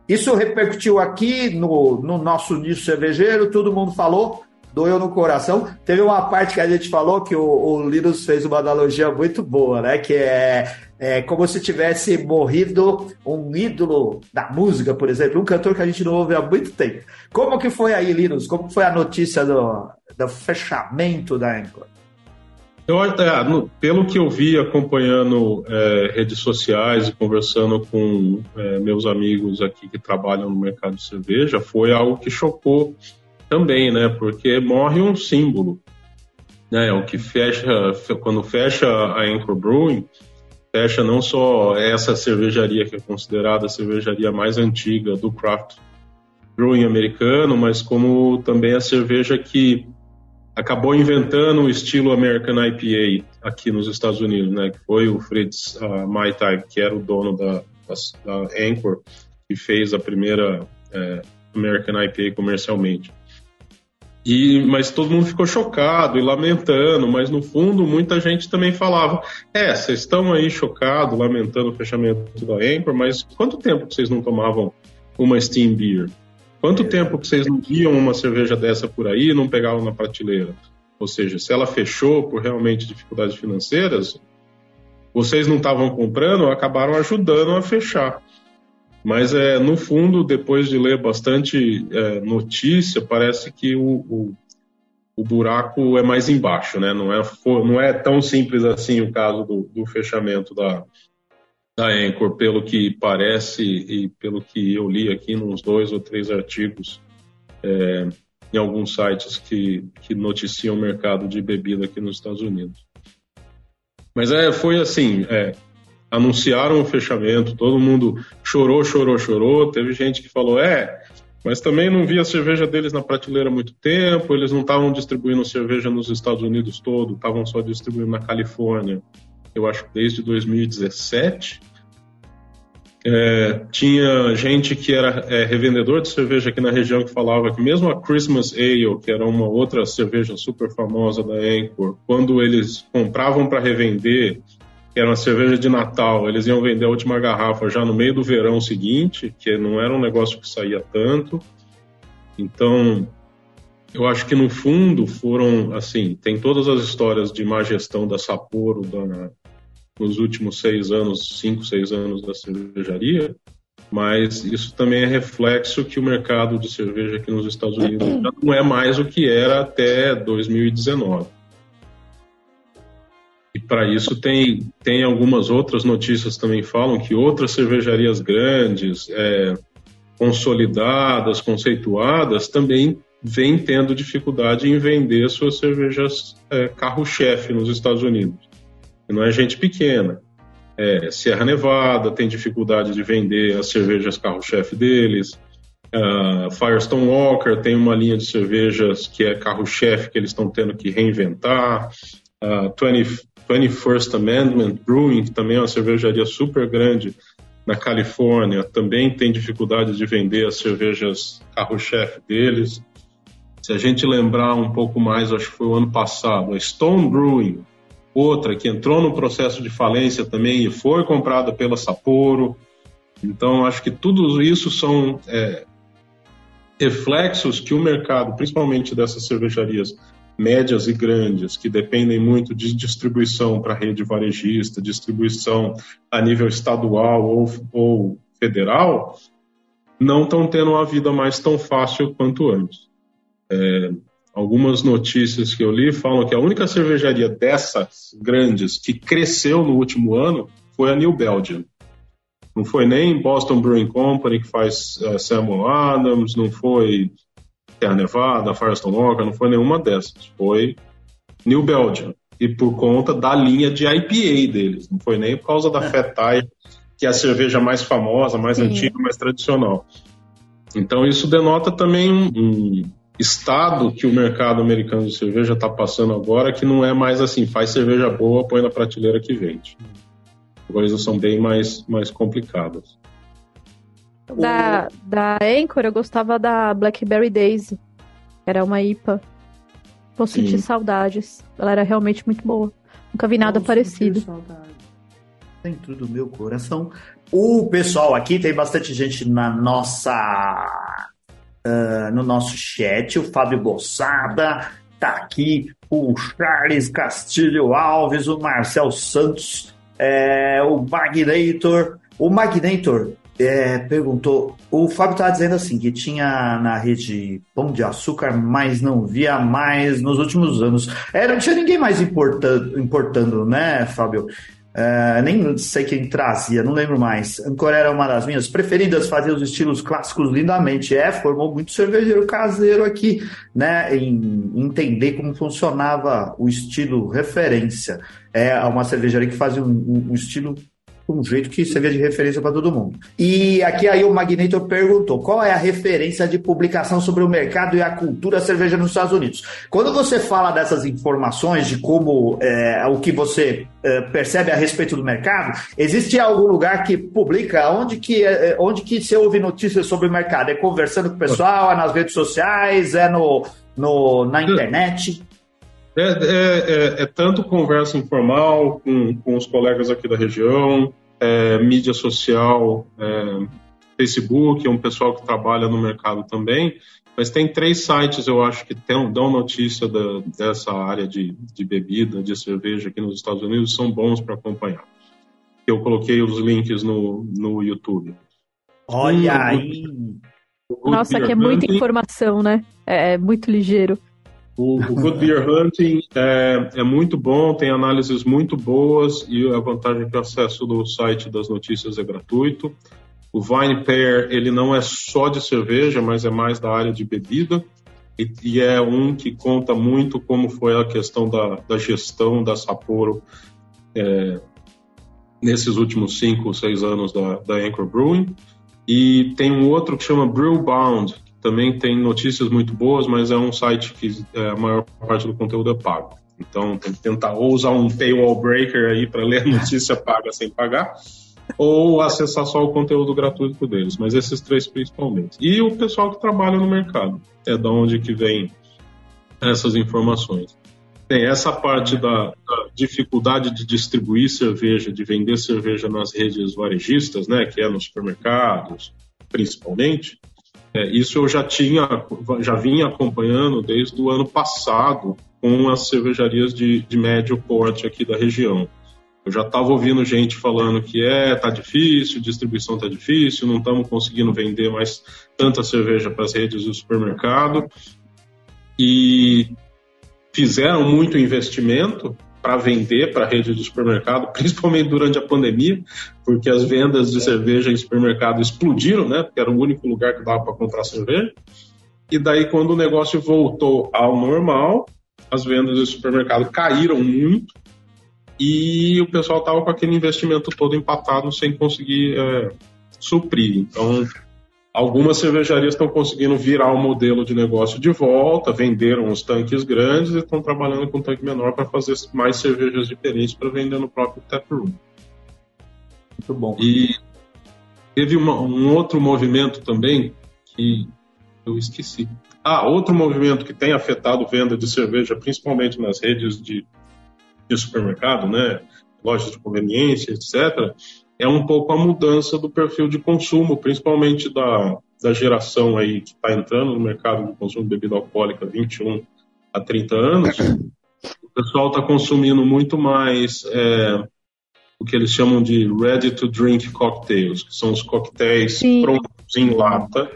Isso repercutiu aqui no, no nosso nicho cervejeiro, todo mundo falou, doeu no coração. Teve uma parte que a gente falou que o, o Linus fez uma analogia muito boa, né? Que é, é como se tivesse morrido um ídolo da música, por exemplo, um cantor que a gente não ouve há muito tempo. Como que foi aí, Linus? Como foi a notícia do, do fechamento da Anchor? Eu, é, no, pelo que eu vi acompanhando é, redes sociais e conversando com é, meus amigos aqui que trabalham no mercado de cerveja, foi algo que chocou também, né? Porque morre um símbolo. Né? O que fecha, quando fecha a Anchor Brewing, fecha não só essa cervejaria que é considerada a cervejaria mais antiga do craft brewing americano, mas como também a cerveja que acabou inventando o estilo American IPA aqui nos Estados Unidos, né? Que foi o Fritz uh, que era o dono da, da, da Anchor, que fez a primeira é, American IPA comercialmente. E, mas todo mundo ficou chocado e lamentando, mas no fundo muita gente também falava: é, vocês estão aí chocados, lamentando o fechamento da Anchor, mas quanto tempo que vocês não tomavam uma Steam Beer? Quanto tempo que vocês não viam uma cerveja dessa por aí e não pegavam na prateleira? Ou seja, se ela fechou por realmente dificuldades financeiras, vocês não estavam comprando, acabaram ajudando a fechar. Mas, é, no fundo, depois de ler bastante é, notícia, parece que o, o, o, buraco é mais embaixo, né? Não é, não é tão simples assim o caso do, do fechamento da, da Anchor, pelo que parece e pelo que eu li aqui nos dois ou três artigos é, em alguns sites que, que noticiam o mercado de bebida aqui nos Estados Unidos. Mas é, foi assim, é, anunciaram o fechamento, todo mundo chorou, chorou, chorou. Teve gente que falou: é, mas também não via a cerveja deles na prateleira há muito tempo, eles não estavam distribuindo cerveja nos Estados Unidos todo, estavam só distribuindo na Califórnia, eu acho desde 2017. É, tinha gente que era é, revendedor de cerveja aqui na região que falava que mesmo a Christmas Ale, que era uma outra cerveja super famosa da Anchor, quando eles compravam para revender, que era uma cerveja de Natal, eles iam vender a última garrafa já no meio do verão seguinte, que não era um negócio que saía tanto. Então, eu acho que no fundo foram, assim, tem todas as histórias de má gestão da Sapporo da, nos últimos seis anos, cinco, seis anos da cervejaria, mas isso também é reflexo que o mercado de cerveja aqui nos Estados Unidos já não é mais o que era até 2019. Para isso tem, tem algumas outras notícias também falam que outras cervejarias grandes, é, consolidadas, conceituadas, também vêm tendo dificuldade em vender suas cervejas é, carro-chefe nos Estados Unidos. Não é gente pequena. É, Sierra Nevada tem dificuldade de vender as cervejas carro-chefe deles. Uh, Firestone Walker tem uma linha de cervejas que é carro-chefe que eles estão tendo que reinventar. Uh, 20, 21st Amendment Brewing, que também é uma cervejaria super grande na Califórnia, também tem dificuldade de vender as cervejas carro-chefe deles. Se a gente lembrar um pouco mais, acho que foi o ano passado, a Stone Brewing, outra que entrou no processo de falência também e foi comprada pela Sapporo. Então, acho que tudo isso são é, reflexos que o mercado, principalmente dessas cervejarias médias e grandes, que dependem muito de distribuição para rede varejista, distribuição a nível estadual ou, ou federal, não estão tendo uma vida mais tão fácil quanto antes. É, algumas notícias que eu li falam que a única cervejaria dessas grandes que cresceu no último ano foi a New Belgium. Não foi nem Boston Brewing Company, que faz uh, Samuel Adams, não foi Terra Nevada, Firestone Walker, não foi nenhuma dessas. Foi New Belgium. E por conta da linha de IPA deles. Não foi nem por causa da é. Fetai, que é a cerveja mais famosa, mais Sim. antiga, mais tradicional. Então isso denota também um, um estado que o mercado americano de cerveja está passando agora, que não é mais assim, faz cerveja boa, põe na prateleira que vende. As coisas são bem mais, mais complicadas. Da, da Anchor, eu gostava da Blackberry Daisy. Era uma IPA. Vou Sim. sentir saudades. Ela era realmente muito boa. Nunca vi nada Vou parecido. Dentro do meu coração. O pessoal aqui tem bastante gente na nossa. Uh, no nosso chat. O Fábio Bossada tá aqui. O Charles Castilho Alves, o Marcel Santos, é, o Magnator. O Magnator é, perguntou. O Fábio estava dizendo assim que tinha na rede Pão de Açúcar, mas não via mais nos últimos anos. É, não tinha ninguém mais importando, importando né, Fábio? É, nem sei quem trazia, não lembro mais. Ancora era uma das minhas preferidas, fazia os estilos clássicos lindamente. É, formou muito cervejeiro caseiro aqui, né? Em entender como funcionava o estilo referência. É uma cervejaria que fazia um, um, um estilo um jeito que servia de referência para todo mundo. E aqui aí o Magnetor perguntou: qual é a referência de publicação sobre o mercado e a cultura cerveja nos Estados Unidos? Quando você fala dessas informações de como é, o que você é, percebe a respeito do mercado, existe algum lugar que publica? Onde que, é, onde que você ouve notícias sobre o mercado? É conversando com o pessoal, é nas redes sociais, é no, no na internet? É, é, é, é, tanto conversa informal com, com os colegas aqui da região, é, mídia social, é, Facebook, é um pessoal que trabalha no mercado também, mas tem três sites, eu acho, que tem, dão notícia da, dessa área de, de bebida, de cerveja aqui nos Estados Unidos, são bons para acompanhar. Eu coloquei os links no, no YouTube. Olha um, aí! Nossa, que é muita informação, né? É, é muito ligeiro. O, o Good Beer Hunting é, é, muito bom, tem análises muito boas e a vantagem é que o acesso do site das notícias é gratuito. O Vine Pair, ele não é só de cerveja, mas é mais da área de bebida e, e é um que conta muito como foi a questão da, da gestão da Sapporo é, nesses últimos cinco seis anos da, da Anchor Brewing. E tem um outro que chama Brewbound, também tem notícias muito boas, mas é um site que é, a maior parte do conteúdo é pago. Então tem que tentar ou usar um paywall breaker aí para ler notícia *laughs* paga sem pagar, ou acessar só o conteúdo gratuito deles, mas esses três principalmente. E o pessoal que trabalha no mercado, é da onde que vem essas informações. Tem essa parte da, da, dificuldade de distribuir cerveja, de vender cerveja nas redes varejistas, né, que é nos supermercados, principalmente É, isso eu já tinha, já vinha acompanhando desde o ano passado com as cervejarias de, de médio porte aqui da região. Eu já estava ouvindo gente falando que é, tá difícil, distribuição tá difícil, não estamos conseguindo vender mais tanta cerveja para as redes do supermercado. E fizeram muito investimento para vender para a rede de supermercado, *laughs* principalmente durante a pandemia, porque as vendas de cerveja em supermercado explodiram, né? Porque era o único lugar que dava para comprar cerveja. E daí, quando o negócio voltou ao normal, as vendas de supermercado caíram muito e o pessoal estava com aquele investimento todo empatado sem conseguir é, suprir. Então, Algumas cervejarias estão conseguindo virar o modelo de negócio de volta, venderam os tanques grandes e estão trabalhando com tanque menor para fazer mais cervejas diferentes para vender no próprio taproom. Muito bom. E teve uma, um outro movimento também que eu esqueci. Ah, outro movimento que tem afetado venda de cerveja, principalmente nas redes de, de supermercado, né, lojas de conveniência, etc., é um pouco a mudança do perfil de consumo, principalmente da, da geração aí que está entrando no mercado de consumo de bebida alcoólica 21 a 30 anos. O pessoal está consumindo muito mais é, o que eles chamam de ready to drink cocktails, que são os coquetéis Sim. prontos em lata.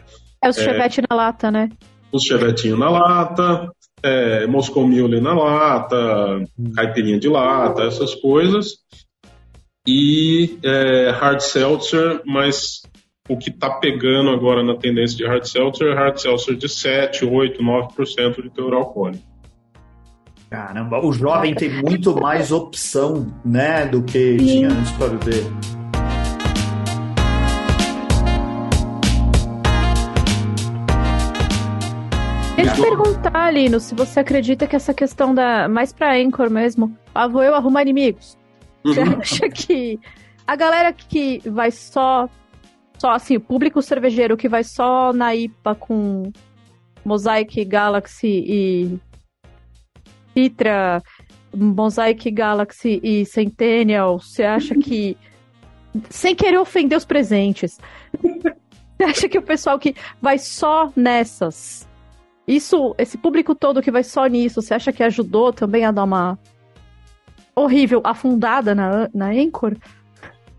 É os chevette na lata, né? Os chevetinhos na lata, é, Moscow Mule na lata, caipirinha de lata, essas coisas e é, hard seltzer, mas o que está pegando agora na tendência de hard seltzer é hard seltzer de 7, 8, 9% de teor alcoólico. Caramba, o jovem tem muito mais opção, né, do que Sim. tinha antes para beber. Deixa eu te perguntar, Lino, se você acredita que essa questão da. Mais pra Anchor mesmo. Ah, vou eu arrumar inimigos. Você uhum. acha que a galera que vai só. Só assim, o público cervejeiro que vai só na IPA com Mosaic Galaxy e Citra, Mosaic Galaxy e Centennial, você acha que. Sem querer ofender os presentes. Você acha que o pessoal que vai só nessas. Isso, esse público todo que vai só nisso, você acha que ajudou também a dar uma horrível afundada na, na Anchor?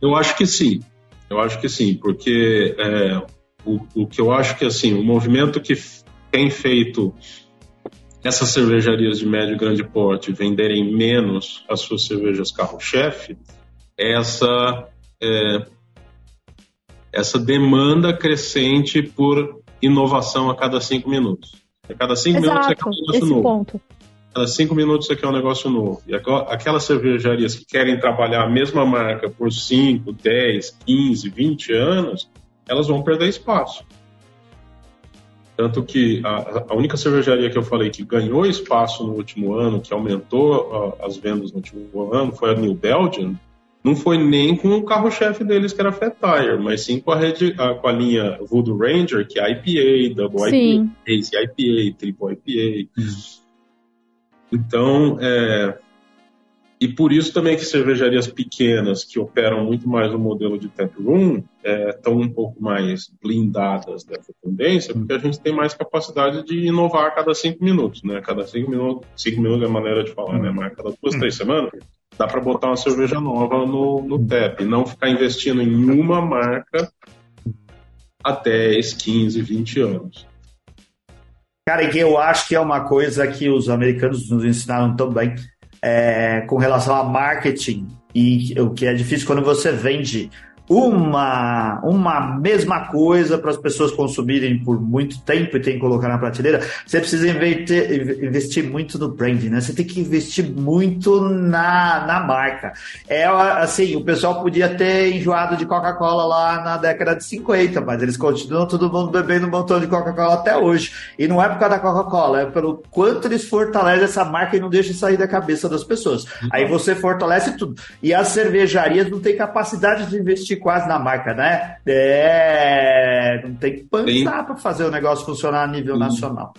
Eu acho que sim. Eu acho que sim, porque é, o, o que eu acho que assim, o movimento que tem feito essas cervejarias de médio e grande porte venderem menos as suas cervejas carro-chefe é essa, é, essa demanda crescente por inovação a cada cinco minutos. A cada cinco Exato, minutos é cada esse novo. ponto cada cinco minutos você quer um negócio novo. E aquelas cervejarias que querem trabalhar a mesma marca por 5, 10, 15, 20 anos, elas vão perder espaço. Tanto que a, a, única cervejaria que eu falei que ganhou espaço no último ano, que aumentou uh, as vendas no último ano, foi a New Belgium. Não foi nem com o carro-chefe deles, que era Fat Tire, mas sim com a, rede, uh, com a linha Voodoo Ranger, que é IPA, Double sim. IPA, IPA, Triple IPA. Hum. Então, é, e por isso também que cervejarias pequenas que operam muito mais o modelo de tap room estão é, um pouco mais blindadas dessa tendência, porque a gente tem mais capacidade de inovar a cada cinco minutos, né? Cada cinco minutos, cinco minutos é a maneira de falar, né? Mas cada duas, três semanas dá para botar uma cerveja nova no, no tap, não ficar investindo em uma marca há 10, 15, 20 anos. Cara, e que eu acho que é uma coisa que os americanos nos ensinaram também é, com relação a marketing e o que é difícil quando você vende uma, uma mesma coisa para as pessoas consumirem por muito tempo e tem que colocar na prateleira, você precisa investir, investir muito no branding, né? Você tem que investir muito na, na marca. É assim, o pessoal podia ter enjoado de Coca-Cola lá na década de 50, mas eles continuam todo mundo bebendo um montão de Coca-Cola até hoje. E não é por causa da Coca-Cola, é pelo quanto eles fortalecem essa marca e não deixam sair da cabeça das pessoas. Aí você fortalece tudo. E as cervejarias não têm capacidade de investir quase na marca, né? É, não tem que pensar para fazer o negócio funcionar a nível nacional.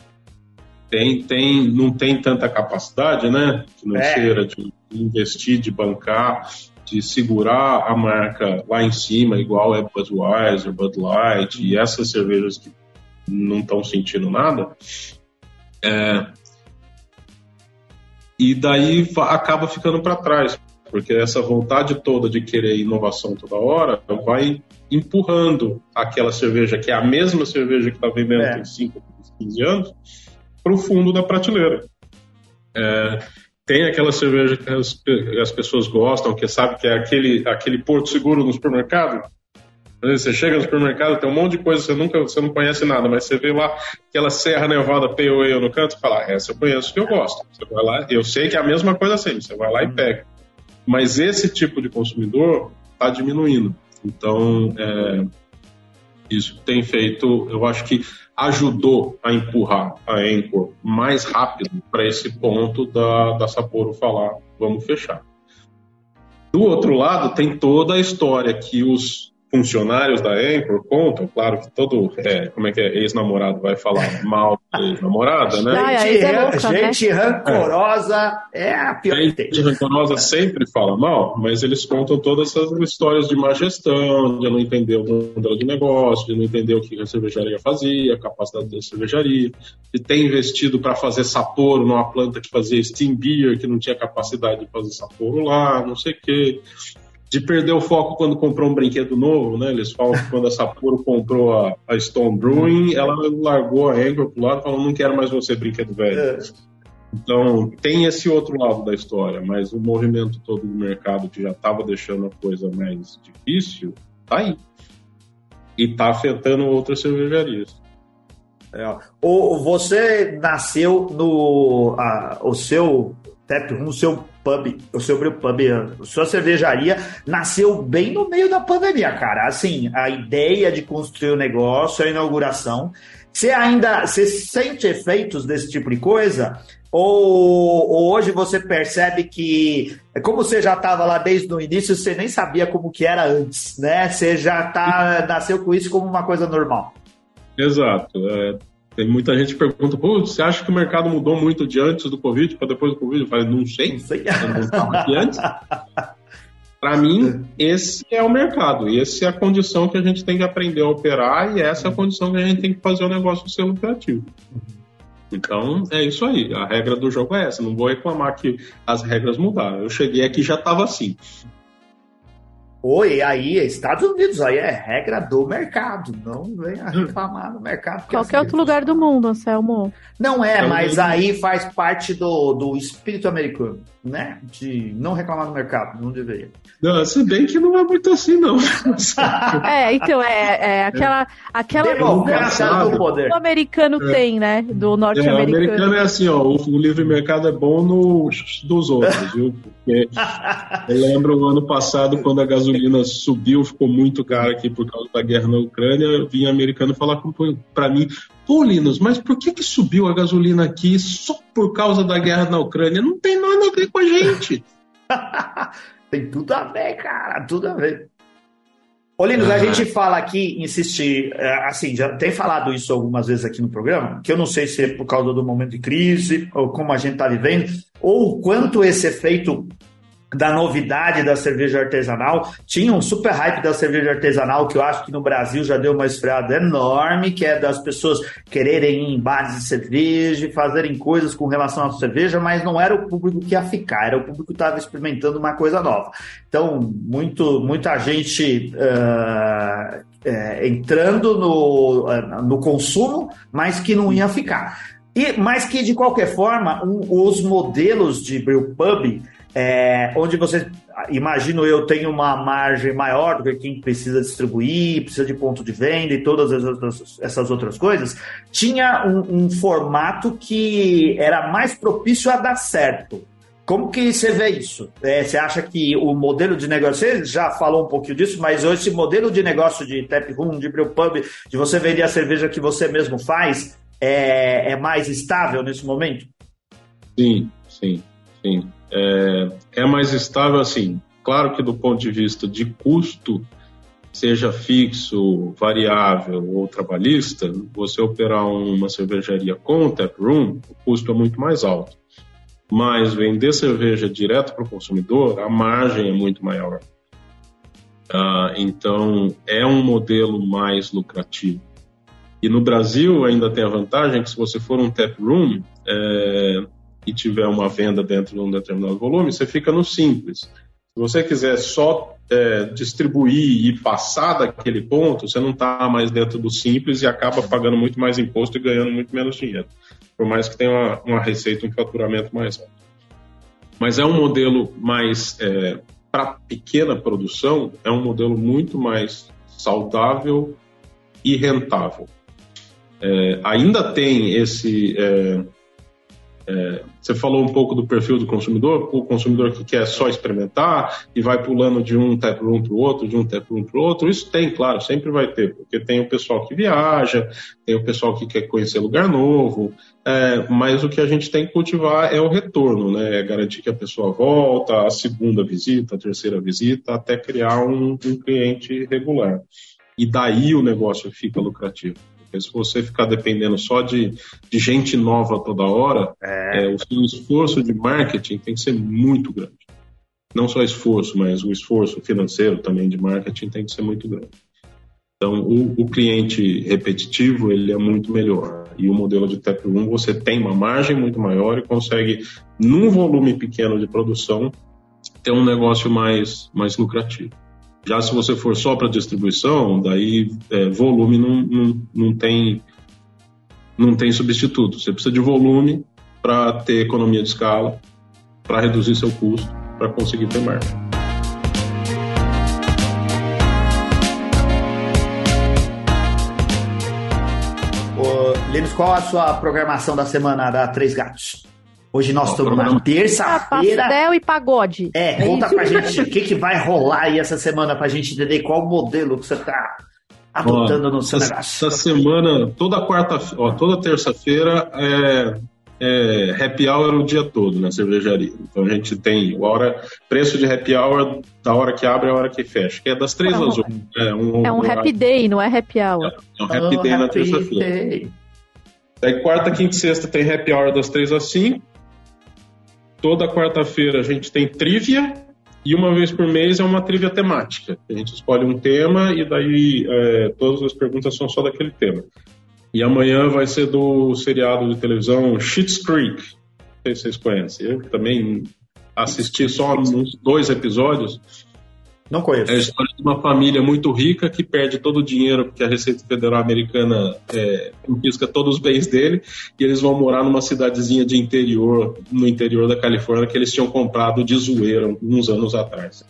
Tem, tem, não tem tanta capacidade, né, financeira é. de investir, de bancar, de segurar a marca lá em cima, igual é Budweiser, Bud Light e essas cervejas que não estão sentindo nada. É, e daí acaba ficando para trás, porque essa vontade toda de querer inovação toda hora vai empurrando aquela cerveja, que é a mesma cerveja que está vendendo é. tem 5, 15 anos, para o fundo da prateleira. É, tem aquela cerveja que as, as, pessoas gostam, que sabe que é aquele, aquele porto seguro no supermercado. Você chega no supermercado, tem um monte de coisa, você nunca você não conhece nada, mas você vê lá aquela Serra Nevada Ale no canto e fala, ah, essa eu conheço que eu gosto. Você vai lá, eu sei que é a mesma coisa assim, você vai lá e pega. Mas esse tipo de consumidor está diminuindo. Então, é, isso tem feito, eu acho que ajudou a empurrar a Anchor mais rápido para esse ponto da, da Sapporo falar, vamos fechar. Do outro lado, tem toda a história que os funcionários da Anchor contam, claro que todo, é, como é que é, ex-namorado vai falar mal da ex-namorada, né? Gente, é louca, né? gente né? rancorosa é. é a pior Gente rancorosa sempre fala mal, mas eles contam todas essas histórias de má gestão, de não entender o modelo de negócio, de não entender o que a cervejaria fazia, a capacidade da cervejaria, de ter investido para fazer Sapporo numa planta que fazia Steam Beer, que não tinha capacidade de fazer Sapporo lá, não sei o quê de perder o foco quando comprou um brinquedo novo, né? Eles falam que quando a Sapporo comprou a, a Stone Brewing, ela largou a Anchor pro lado e falou, não quero mais você, brinquedo velho. É. Então, tem esse outro lado da história, mas o movimento todo do mercado que já estava deixando a coisa mais difícil, tá aí. E tá afetando outras cervejarias. É. O, você nasceu no. A, o seu tap room, o seu pub, o seu pub, a sua cervejaria nasceu bem no meio da pandemia, cara. Assim, a ideia de construir o negócio, a inauguração. Você ainda você sente efeitos desse tipo de coisa? Ou, ou hoje você percebe que, como você já estava lá desde o início, você nem sabia como que era antes, né? Você já tá, nasceu com isso como uma coisa normal. Exato. É, tem muita gente que pergunta, Pô, você acha que o mercado mudou muito de antes do Covid para depois do Covid? Eu falei, não sei. Não sei. antes. *laughs* Para mim, esse é o mercado, essa é a condição que a gente tem que aprender a operar e essa é a condição que a gente tem que fazer o negócio ser lucrativo. Então, é isso aí. A regra do jogo é essa. Não vou reclamar que as regras mudaram. Eu cheguei aqui já estava assim. Oi, aí, Estados Unidos, aí é regra do mercado. Não venha reclamar no mercado. Qualquer outro lugar do mundo, Anselmo. Não é, mas aí faz parte do, do espírito americano, né? De não reclamar no mercado, não deveria. Não, se bem que não é muito assim, não. *laughs* é, então, é, é aquela. aquela Democracia do poder. O americano é. tem, né? Do norte-americano. É, o americano é assim, ó, o, o livre mercado é bom no, dos outros, viu? Porque *laughs* eu lembro o ano passado, quando a gasolina subiu, ficou muito cara aqui por causa da guerra na Ucrânia, vinha americano falar para mim, pô, Linus, mas por que, que subiu a gasolina aqui só por causa da guerra na Ucrânia? Não tem nada a ver com a gente. *laughs* tem tudo a ver, cara, tudo a ver. Ô, Linus, uhum. a gente fala aqui, insiste, é, assim, já tem falado isso algumas vezes aqui no programa, que eu não sei se é por causa do momento de crise, ou como a gente está vivendo, ou o quanto esse efeito da novidade da cerveja artesanal. Tinha um super hype da cerveja artesanal que eu acho que no Brasil já deu uma esfriada enorme, que é das pessoas quererem ir em bares de cerveja fazerem coisas com relação à cerveja, mas não era o público que ia ficar, era o público que estava experimentando uma coisa nova. Então, muito, muita gente uh, é, entrando no, uh, no consumo, mas que não ia ficar. E, mas que, de qualquer forma, um, os modelos de brewpub é, onde você, imagino eu, tem uma margem maior do que quem precisa distribuir, precisa de ponto de venda e todas outras, essas outras coisas, tinha um, um, formato que era mais propício a dar certo. Como que você vê isso? É, você acha que o modelo de negócio, você já falou um pouquinho disso, mas esse modelo de negócio de tap room, de brewpub, de você vender a cerveja que você mesmo faz, é, é mais estável nesse momento? Sim, sim, sim é, é mais estável assim. Claro que do ponto de vista de custo, seja fixo, variável ou trabalhista, você operar uma cervejaria com tap room, o custo é muito mais alto. Mas vender cerveja direto para o consumidor, a margem é muito maior. Ah, então, é um modelo mais lucrativo. E no Brasil ainda tem a vantagem que se você for um tap room é, e tiver uma venda dentro de um determinado volume, você fica no simples. Se você quiser só é, distribuir e passar daquele ponto, você não está mais dentro do simples e acaba pagando muito mais imposto e ganhando muito menos dinheiro. Por mais que tenha uma, uma receita, um faturamento mais alto. Mas é um modelo mais é, para pequena produção, é um modelo muito mais saudável e rentável. É, ainda tem esse. É, você falou um pouco do perfil do consumidor, o consumidor que quer só experimentar e vai pulando de um tap room para o outro, de um tap para o outro. Isso tem, claro, sempre vai ter, porque tem o pessoal que viaja, tem o pessoal que quer conhecer lugar novo, é, mas o que a gente tem que cultivar é o retorno, né? É garantir que a pessoa volta, a segunda visita, a terceira visita, até criar um, um cliente regular. E daí o negócio fica lucrativo. Porque se você ficar dependendo só de, de gente nova toda hora, é. É, o seu esforço de marketing tem que ser muito grande. Não só esforço, mas o esforço financeiro também de marketing tem que ser muito grande. Então, o, o cliente repetitivo, ele é muito melhor. E o modelo de Tap Room, você tem uma margem muito maior e consegue, num volume pequeno de produção, ter um negócio mais, mais lucrativo. Já se você for só para distribuição, daí é, volume não, não, não, tem, não tem substituto. Você precisa de volume para ter economia de escala, para reduzir seu custo, para conseguir ter margem. Lênis, qual a sua programação da semana da Três Gatos? Hoje nós estamos na terça-feira. Pastel e pagode. É, é conta pra gente o que, que vai rolar aí essa semana pra gente entender qual modelo que você tá adotando ó, no seu essa, negócio. Essa semana, toda quarta, ó, toda terça-feira é, é happy hour o dia todo na cervejaria. Então a gente tem o hora, preço de happy hour da hora que abre à hora que fecha, que é das três às oito. É um, é um happy day, não é happy hour. É, é um happy oh, day happy na terça-feira. Daí quarta, quinta e sexta tem happy hour das três às cinco. Toda quarta-feira a gente tem trivia e uma vez por mês é uma trivia temática. A gente escolhe um tema e daí é, todas as perguntas são só daquele tema. E amanhã vai ser do seriado de televisão Schitt's Creek. Não sei se vocês conhecem. Eu também assisti só uns dois episódios. Não conheço. É a história de uma família muito rica que perde todo o dinheiro porque a Receita Federal Americana é, confisca todos os bens dele e eles vão morar numa cidadezinha de interior, no interior da Califórnia, que eles tinham comprado de zoeira uns anos atrás.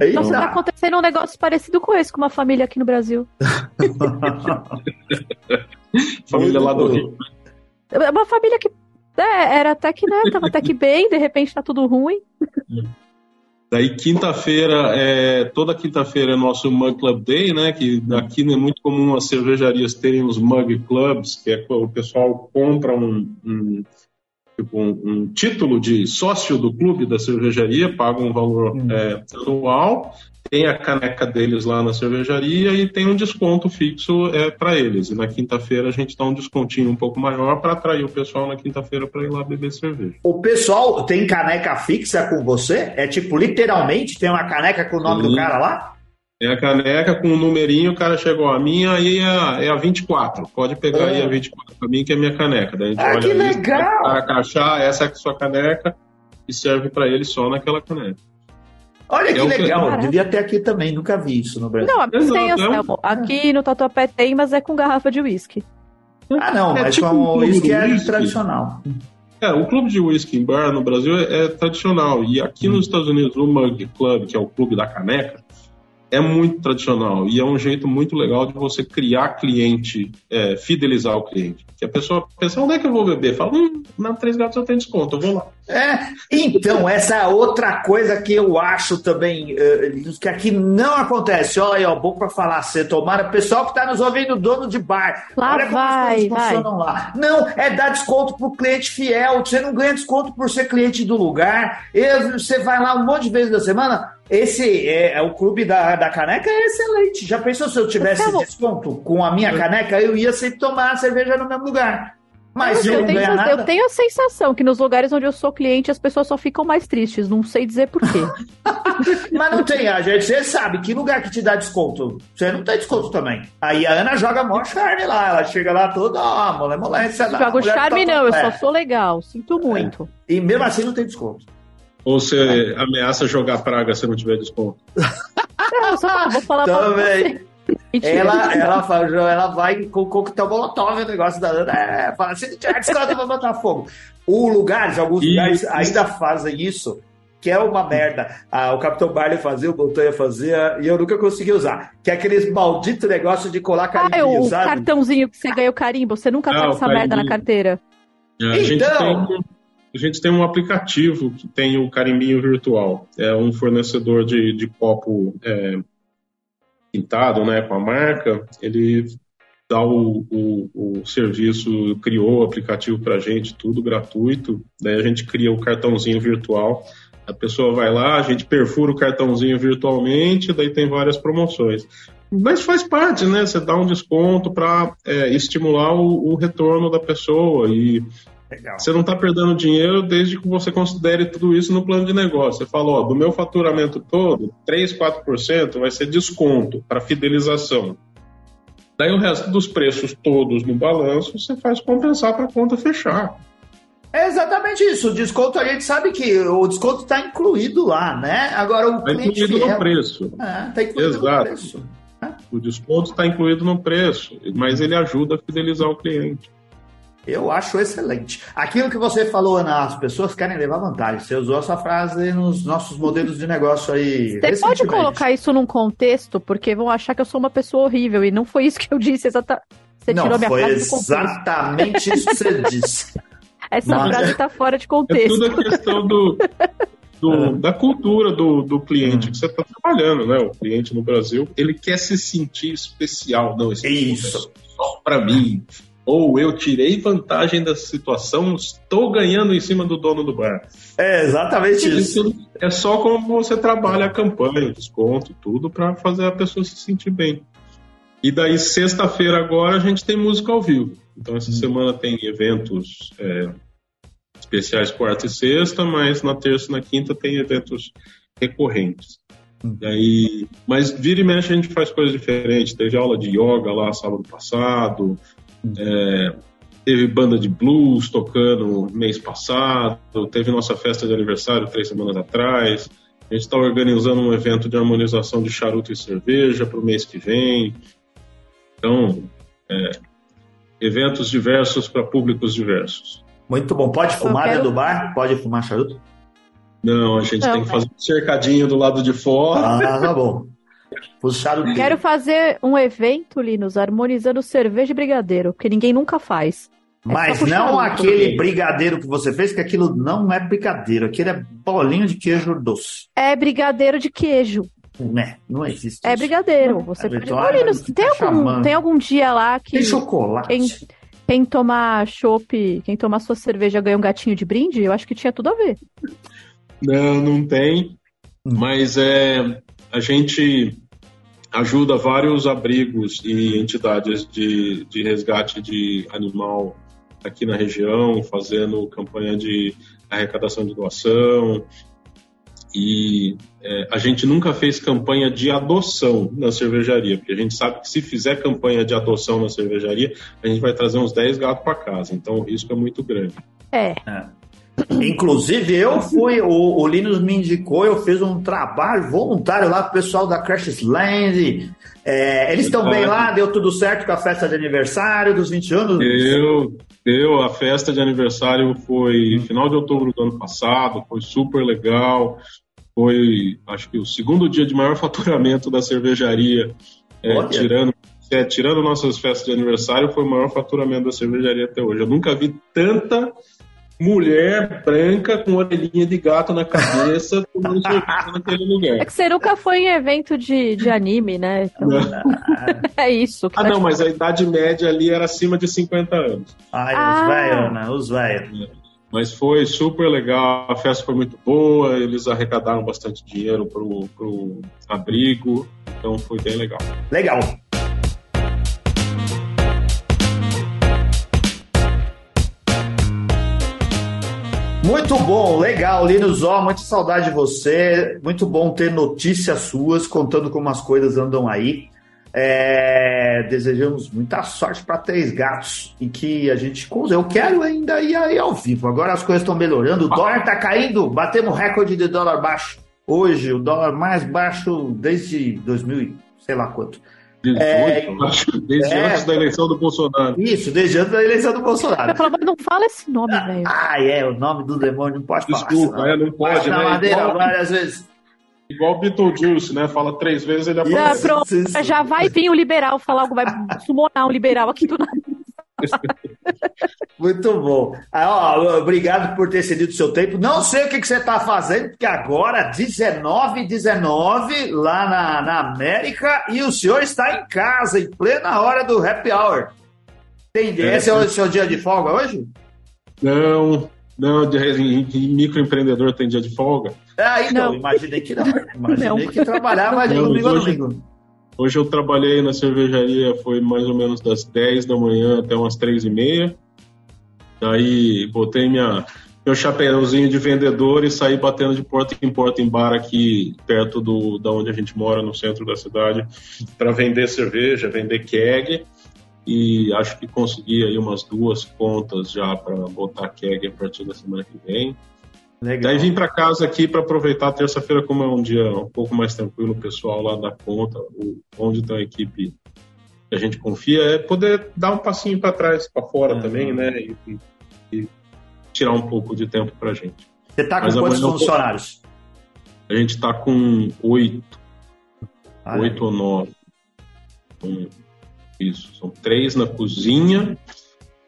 Então, Nossa, tá acontecendo um negócio parecido com esse com uma família aqui no Brasil. *laughs* família lá do Rio. Uma família que é, era até que, né, tava até que bem, de repente tá tudo ruim. Daí quinta-feira, é, toda quinta-feira é nosso Mug Club Day, né? Que aqui é muito comum as cervejarias terem os Mug Clubs, que é o pessoal compra um, um, tipo, um, um título de sócio do clube da cervejaria, paga um valor hum. é, anual tem a caneca deles lá na cervejaria e tem um desconto fixo é, para eles. E na quinta-feira a gente dá um descontinho um pouco maior para atrair o pessoal na quinta-feira para ir lá beber cerveja. O pessoal tem caneca fixa com você? É tipo, literalmente, tem uma caneca com o nome Sim. do cara lá? Tem a caneca com o um numerinho, o cara chegou, a minha aí é a, é a 24. Pode pegar aí a 24 para mim, que é a minha caneca. Daí ah, olha que legal! Para cachar, essa é a sua caneca e serve para ele só naquela caneca. Olha que é legal, que... devia ter aqui também, nunca vi isso no Brasil. Não, tem, Anselmo. Aqui no Tatuapé tem, mas é com garrafa de uísque. Ah, não, é mas tipo com uísque um é tradicional. É, o clube de whisky em bar no Brasil é, é tradicional. E aqui hum. nos Estados Unidos, o Mug Club, que é o clube da caneca, é muito tradicional e é um jeito muito legal de você criar cliente, é, fidelizar o cliente. Que a pessoa pensa, onde é que eu vou beber? Fala, hum, na Três Gatos eu tenho desconto, eu vou lá. É, então, essa é outra coisa que eu acho também uh, que aqui não acontece. Olha aí, ó, bom pra falar, você tomara. Pessoal que tá nos ouvindo, dono de bar. Lá olha vai, como as funcionam lá. Não, é dar desconto pro cliente fiel. Você não ganha desconto por ser cliente do lugar. Eu, você vai lá um monte de vezes da semana, esse é, é, o clube da, da caneca é excelente. Já pensou se eu tivesse desconto com a minha caneca, eu ia sempre tomar a cerveja no mesmo lugar. Mas eu, eu, tenho, eu, tenho, a sensação que nos lugares onde eu sou cliente as pessoas só ficam mais tristes, não sei dizer porquê. *laughs* Mas não tem, a gente, você sabe que lugar que te dá desconto? Você não tem desconto também. Aí a Ana joga mó charme lá, ela chega lá toda, ó, mole molência. Jogo charme não, eu só sou legal, sinto muito. É. E mesmo assim não tem desconto. Ou você é. ameaça jogar praga se não tiver desconto? Não, só vou falar Também. pra você. Ela, ela, fala, ela vai com o coquetel molotov o negócio da Ana. É, fala, se tiver desconto, eu vou botar fogo. O lugares, alguns lugares ainda fazem isso, que é uma merda. Ah, o Capitão Barley fazia, o Montanha fazia, e eu nunca consegui usar. Que é aqueles maldito negócio de colar carimbinho, ah, o sabe? cartãozinho que você ganha o carimbo. Você nunca ah, essa merda na carteira. É, a, então... gente tem, a gente tem um aplicativo que tem o carimbinho virtual. É um fornecedor de, de copo é, pintado né, com a marca, ele dá o, o, o serviço, criou o aplicativo para a gente, tudo gratuito. Daí a gente cria o cartãozinho virtual. A pessoa vai lá, a gente perfura o cartãozinho virtualmente, daí tem várias promoções. Mas faz parte, né? Você dá um desconto para é, estimular o, o, retorno da pessoa e Legal. Você não está perdendo dinheiro desde que você considere tudo isso no plano de negócio. Você falou, ó, do meu faturamento todo, 3, 4% vai ser desconto para fidelização. Daí o resto dos preços todos no balanço você faz compensar para a conta fechar. É exatamente isso. O desconto a gente sabe que o desconto está incluído lá, né? Agora o tá incluído no preço. É, tá incluído Exato. no preço. O desconto está incluído no preço, mas ele ajuda a fidelizar o cliente. Eu acho excelente. Aquilo que você falou, Ana, as pessoas querem levar vantagem. Você usou essa frase nos nossos modelos de negócio aí. Você pode colocar isso num contexto, porque vão achar que eu sou uma pessoa horrível, e não foi isso que eu disse exatamente. Você não, tirou minha foi frase exatamente isso que você *laughs* disse. Essa Mas frase está fora de contexto. É tudo a questão do, do *laughs* é. da cultura do, do cliente que você está trabalhando, né? O cliente no Brasil, ele quer se sentir especial. Não, esse isso. É só para mim ou eu tirei vantagem da situação, estou ganhando em cima do dono do bar. É exatamente isso. É só como você trabalha a campanha, o desconto, tudo para fazer a pessoa se sentir bem. E daí, sexta-feira agora, a gente tem música ao vivo. Então, essa hum. semana tem eventos é, especiais quarta e sexta, mas na terça e na quinta tem eventos recorrentes. Hum. E aí, mas vira e mexe a gente faz coisas diferentes. Teve aula de yoga lá sábado passado, é, teve banda de blues tocando mês passado, teve nossa festa de aniversário três semanas atrás. A gente está organizando um evento de harmonização de charuto e cerveja para o mês que vem. Então, é, eventos diversos para públicos diversos. Muito bom. Pode fumar quero... dentro do bar? Pode fumar charuto? Não, a gente Não, tem que fazer um cercadinho do lado de fora. Ah, tá bom. *laughs* Puxaram Quero fazer um evento, Linus, harmonizando cerveja e brigadeiro, porque ninguém nunca faz. É Mas não aquele brigadeiro que você fez, que aquilo não é brigadeiro, aquilo é bolinho de queijo doce. É brigadeiro de queijo. Né, não existe. É brigadeiro. Você é pode... Ô, Linus, tem, tá algum, tem algum dia lá que. Tem chocolate. Quem, quem tomar chopp, quem tomar sua cerveja ganha um gatinho de brinde? Eu acho que tinha tudo a ver. Não, não tem. Hum. Mas é, a gente ajuda vários abrigos e entidades de, de resgate de animal aqui na região, fazendo campanha de arrecadação de doação. E é, a gente nunca fez campanha de adoção na cervejaria, porque a gente sabe que se fizer campanha de adoção na cervejaria, a gente vai trazer uns 10 gatos para casa, então o risco é muito grande. É. é. Inclusive, eu fui, o, o Linus me indicou, eu fiz um trabalho voluntário lá com o pessoal da Crash Land. É, eles estão bem lá, deu tudo certo com a festa de aniversário dos 20 anos? Deu, deu. A festa de aniversário foi final de outubro do ano passado, foi super legal. Foi, acho que, o segundo dia de maior faturamento da cervejaria, é, tirando é, tirando nossas festas de aniversário, foi o maior faturamento da cervejaria até hoje. Eu nunca vi tanta mulher branca com orelhinha de gato na cabeça *laughs* tomando cerveja naquele lugar. É que você nunca foi em evento de, de anime, né? Então, *laughs* é isso. Ah, tá não, mas a idade média ali era acima de 50 anos. Ai, ah. os velhos, né? Os velhos. Mas foi super legal, a festa foi muito boa, eles arrecadaram bastante dinheiro pro, pro abrigo, então foi bem legal. Legal. Muito bom, legal, Linus Ó, muita saudade de você. Muito bom ter notícias suas contando como as coisas andam aí. É, desejamos muita sorte para Três Gatos e que a gente. Eu quero ainda ir aí ao vivo. Agora as coisas estão melhorando, o dólar está caindo, batemos recorde de dólar baixo. Hoje, o dólar mais baixo desde 2000, sei lá quanto. 18, é, desde é, antes da eleição do Bolsonaro. Isso, desde antes da eleição do Bolsonaro. Eu falo, mas não fala esse nome, velho. Ah, é, o nome do demônio não pode Desculpa, falar. Desculpa, é, não pode, né? madeira igual, várias vezes. Igual Beetlejuice, né? Fala três vezes, ele aparece. Já, pronto, já vai vir o liberal falar algo, vai sumonar um liberal aqui do nada. *laughs* Muito bom. Ah, ó, obrigado por ter cedido o seu tempo. Não sei o que, que você está fazendo, porque agora 19 19 lá na, na América e o senhor está em casa, em plena hora do happy hour. Tem, é, esse é o seu dia de folga hoje? Não, não, de, de microempreendedor tem dia de folga. Ah, então, não. imaginei que não. Imaginei não. que trabalhava de domingo a domingo. Hoje eu trabalhei na cervejaria, foi mais ou menos das 10 da manhã até umas 3 e meia. Daí botei minha, meu chapéuzinho de vendedor e saí batendo de porta em porta em bar aqui perto do, da onde a gente mora, no centro da cidade, para vender cerveja, vender keg. E acho que consegui aí umas duas contas já para botar keg a partir da semana que vem. Legal. Daí vim para casa aqui para aproveitar terça-feira, como é um dia um pouco mais tranquilo, o pessoal lá da conta, onde está a equipe que a gente confia, é poder dar um passinho para trás, para fora uhum. também, né? E, e, tirar um pouco de tempo para a gente. Você está com Mas quantos funcionários? A gente está com oito. Ah, oito ou nove. isso, são três na cozinha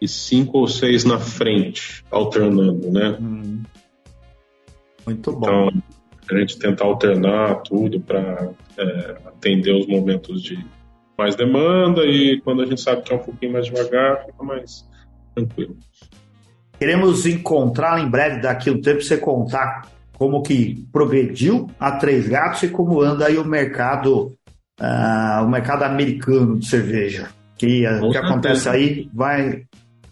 e cinco ou seis na frente, alternando, né? Uhum. Muito bom. Então, a gente tentar alternar tudo para é, atender os momentos de mais demanda e quando a gente sabe que é um pouquinho mais devagar, fica mais tranquilo. Queremos encontrá-la em breve, daqui a um tempo, você contar como que progrediu a Três Gatos e como anda aí o mercado, uh, o mercado americano de cerveja. Que o que acontece aí vai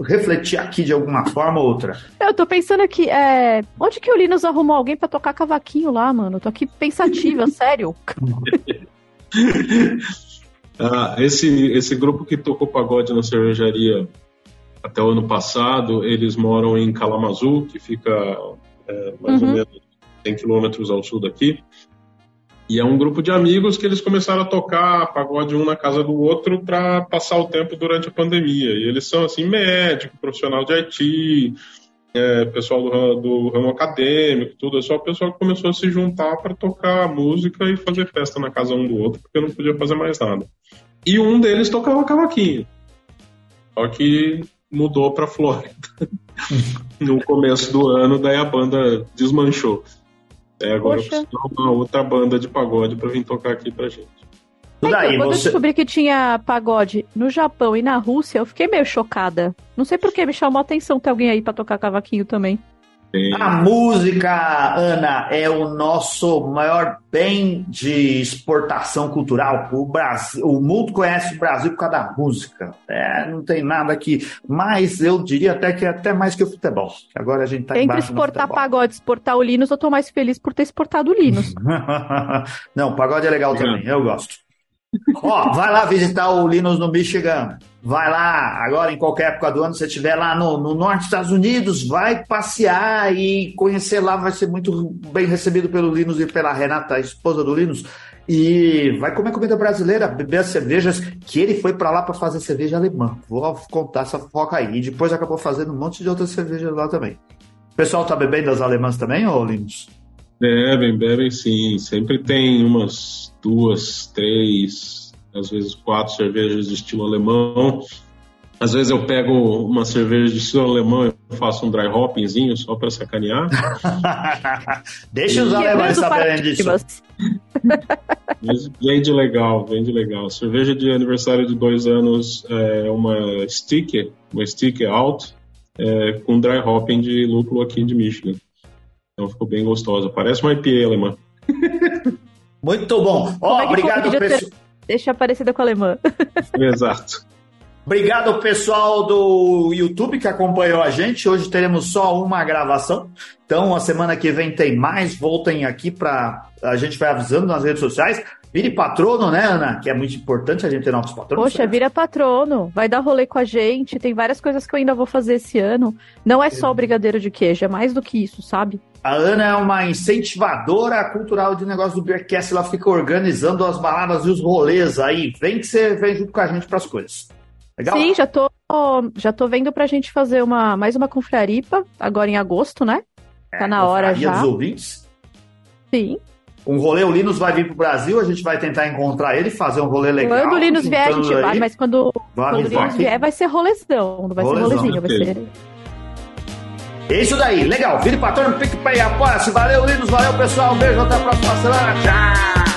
refletir aqui de alguma forma ou outra. Eu tô pensando aqui, é... onde que o Linus arrumou alguém para tocar cavaquinho lá, mano? Eu tô aqui pensativa, *laughs* sério. *laughs* ah, esse, esse grupo que tocou pagode na cervejaria até o ano passado, eles moram em Kalamazoo, que fica é, mais uhum. ou menos 100 quilômetros ao sul daqui. E é um grupo de amigos que eles começaram a tocar pagode um na casa do outro para passar o tempo durante a pandemia. E eles são assim médico, profissional de IT, é, pessoal do, do, ramo acadêmico, tudo. É só o pessoal que começou a se juntar para tocar música e fazer festa na casa um do outro, porque não podia fazer mais nada. E um deles tocava cavaquinho. Só que mudou para Flórida *laughs* no começo do ano, daí a banda desmanchou. É, agora Poxa. eu preciso uma outra banda de pagode para vir tocar aqui pra gente. É, Daí, quando você... eu descobri que tinha pagode no Japão e na Rússia, eu fiquei meio chocada. Não sei por que me chamou a atenção ter alguém aí para tocar cavaquinho também. A música, Ana, é o nosso maior bem de exportação cultural. O, Brasil, o mundo conhece o Brasil por causa da música. É, não tem nada aqui. Mas eu diria até que é até mais que o futebol. Agora a gente tá Entre exportar pagode e exportar o Linus, eu tô mais feliz por ter exportado o Linus. *laughs* não, pagode é legal também, eu gosto. Ó, vai lá visitar o Linus no Michigan. Vai lá, agora em qualquer época do ano, você estiver lá no, no, norte dos Estados Unidos, vai passear e conhecer lá, vai ser muito bem recebido pelo Linus e pela Renata, a esposa do Linus. E vai comer comida brasileira, beber as cervejas, que ele foi para lá para fazer cerveja alemã. Vou contar essa foca aí. E depois acabou fazendo um monte de outras cervejas lá também. O pessoal tá bebendo as alemãs também, ô Linus? Bebem, bebem sim. Sempre tem umas duas, três, às vezes quatro cervejas de estilo alemão. Às vezes eu pego uma cerveja de estilo alemão e faço um dry hoppingzinho só para sacanear. *laughs* Deixa os alemães saberem disso. *laughs* Mas vende legal, vende legal. Cerveja de aniversário de dois anos é uma sticker, uma sticker alto, é, com dry hopping de lúpulo aqui de Michigan. Então ficou bem gostosa. Parece uma IPA alemã. *laughs* Muito bom. Ó, oh, obrigado, pessoal. Deixa parecida com a alemã. *laughs* Exato. Obrigado, pessoal do YouTube que acompanhou a gente. Hoje teremos só uma gravação. Então, a semana que vem tem mais. Voltem aqui para. A gente vai avisando nas redes sociais. Vire patrono, né, Ana? Que é muito importante a gente ter novos patronos. Poxa, vira patrono. Vai dar rolê com a gente. Tem várias coisas que eu ainda vou fazer esse ano. Não é só o brigadeiro de queijo, é mais do que isso, sabe? A Ana é uma incentivadora cultural de negócio do Beercast. Ela fica organizando as baladas e os rolês aí. Vem que você vem junto com a gente para as coisas. Legal? Sim, já tô, já tô vendo pra gente fazer uma, mais uma confraripa, agora em agosto, né? Tá é, na hora já. dos ouvintes? Sim. Um rolê, o Linus vai vir pro Brasil, a gente vai tentar encontrar ele, fazer um rolê legal. Quando o Linus vier, a gente vai, mas quando, quando o Linus vier, vai ser rolezão, não vai rolezão, ser rolezinho, vai ser... É isso daí, legal. Vire patrão, PicPay, apoia-se. Valeu, Linus, valeu, pessoal. Um beijo, até a próxima semana. Tchau!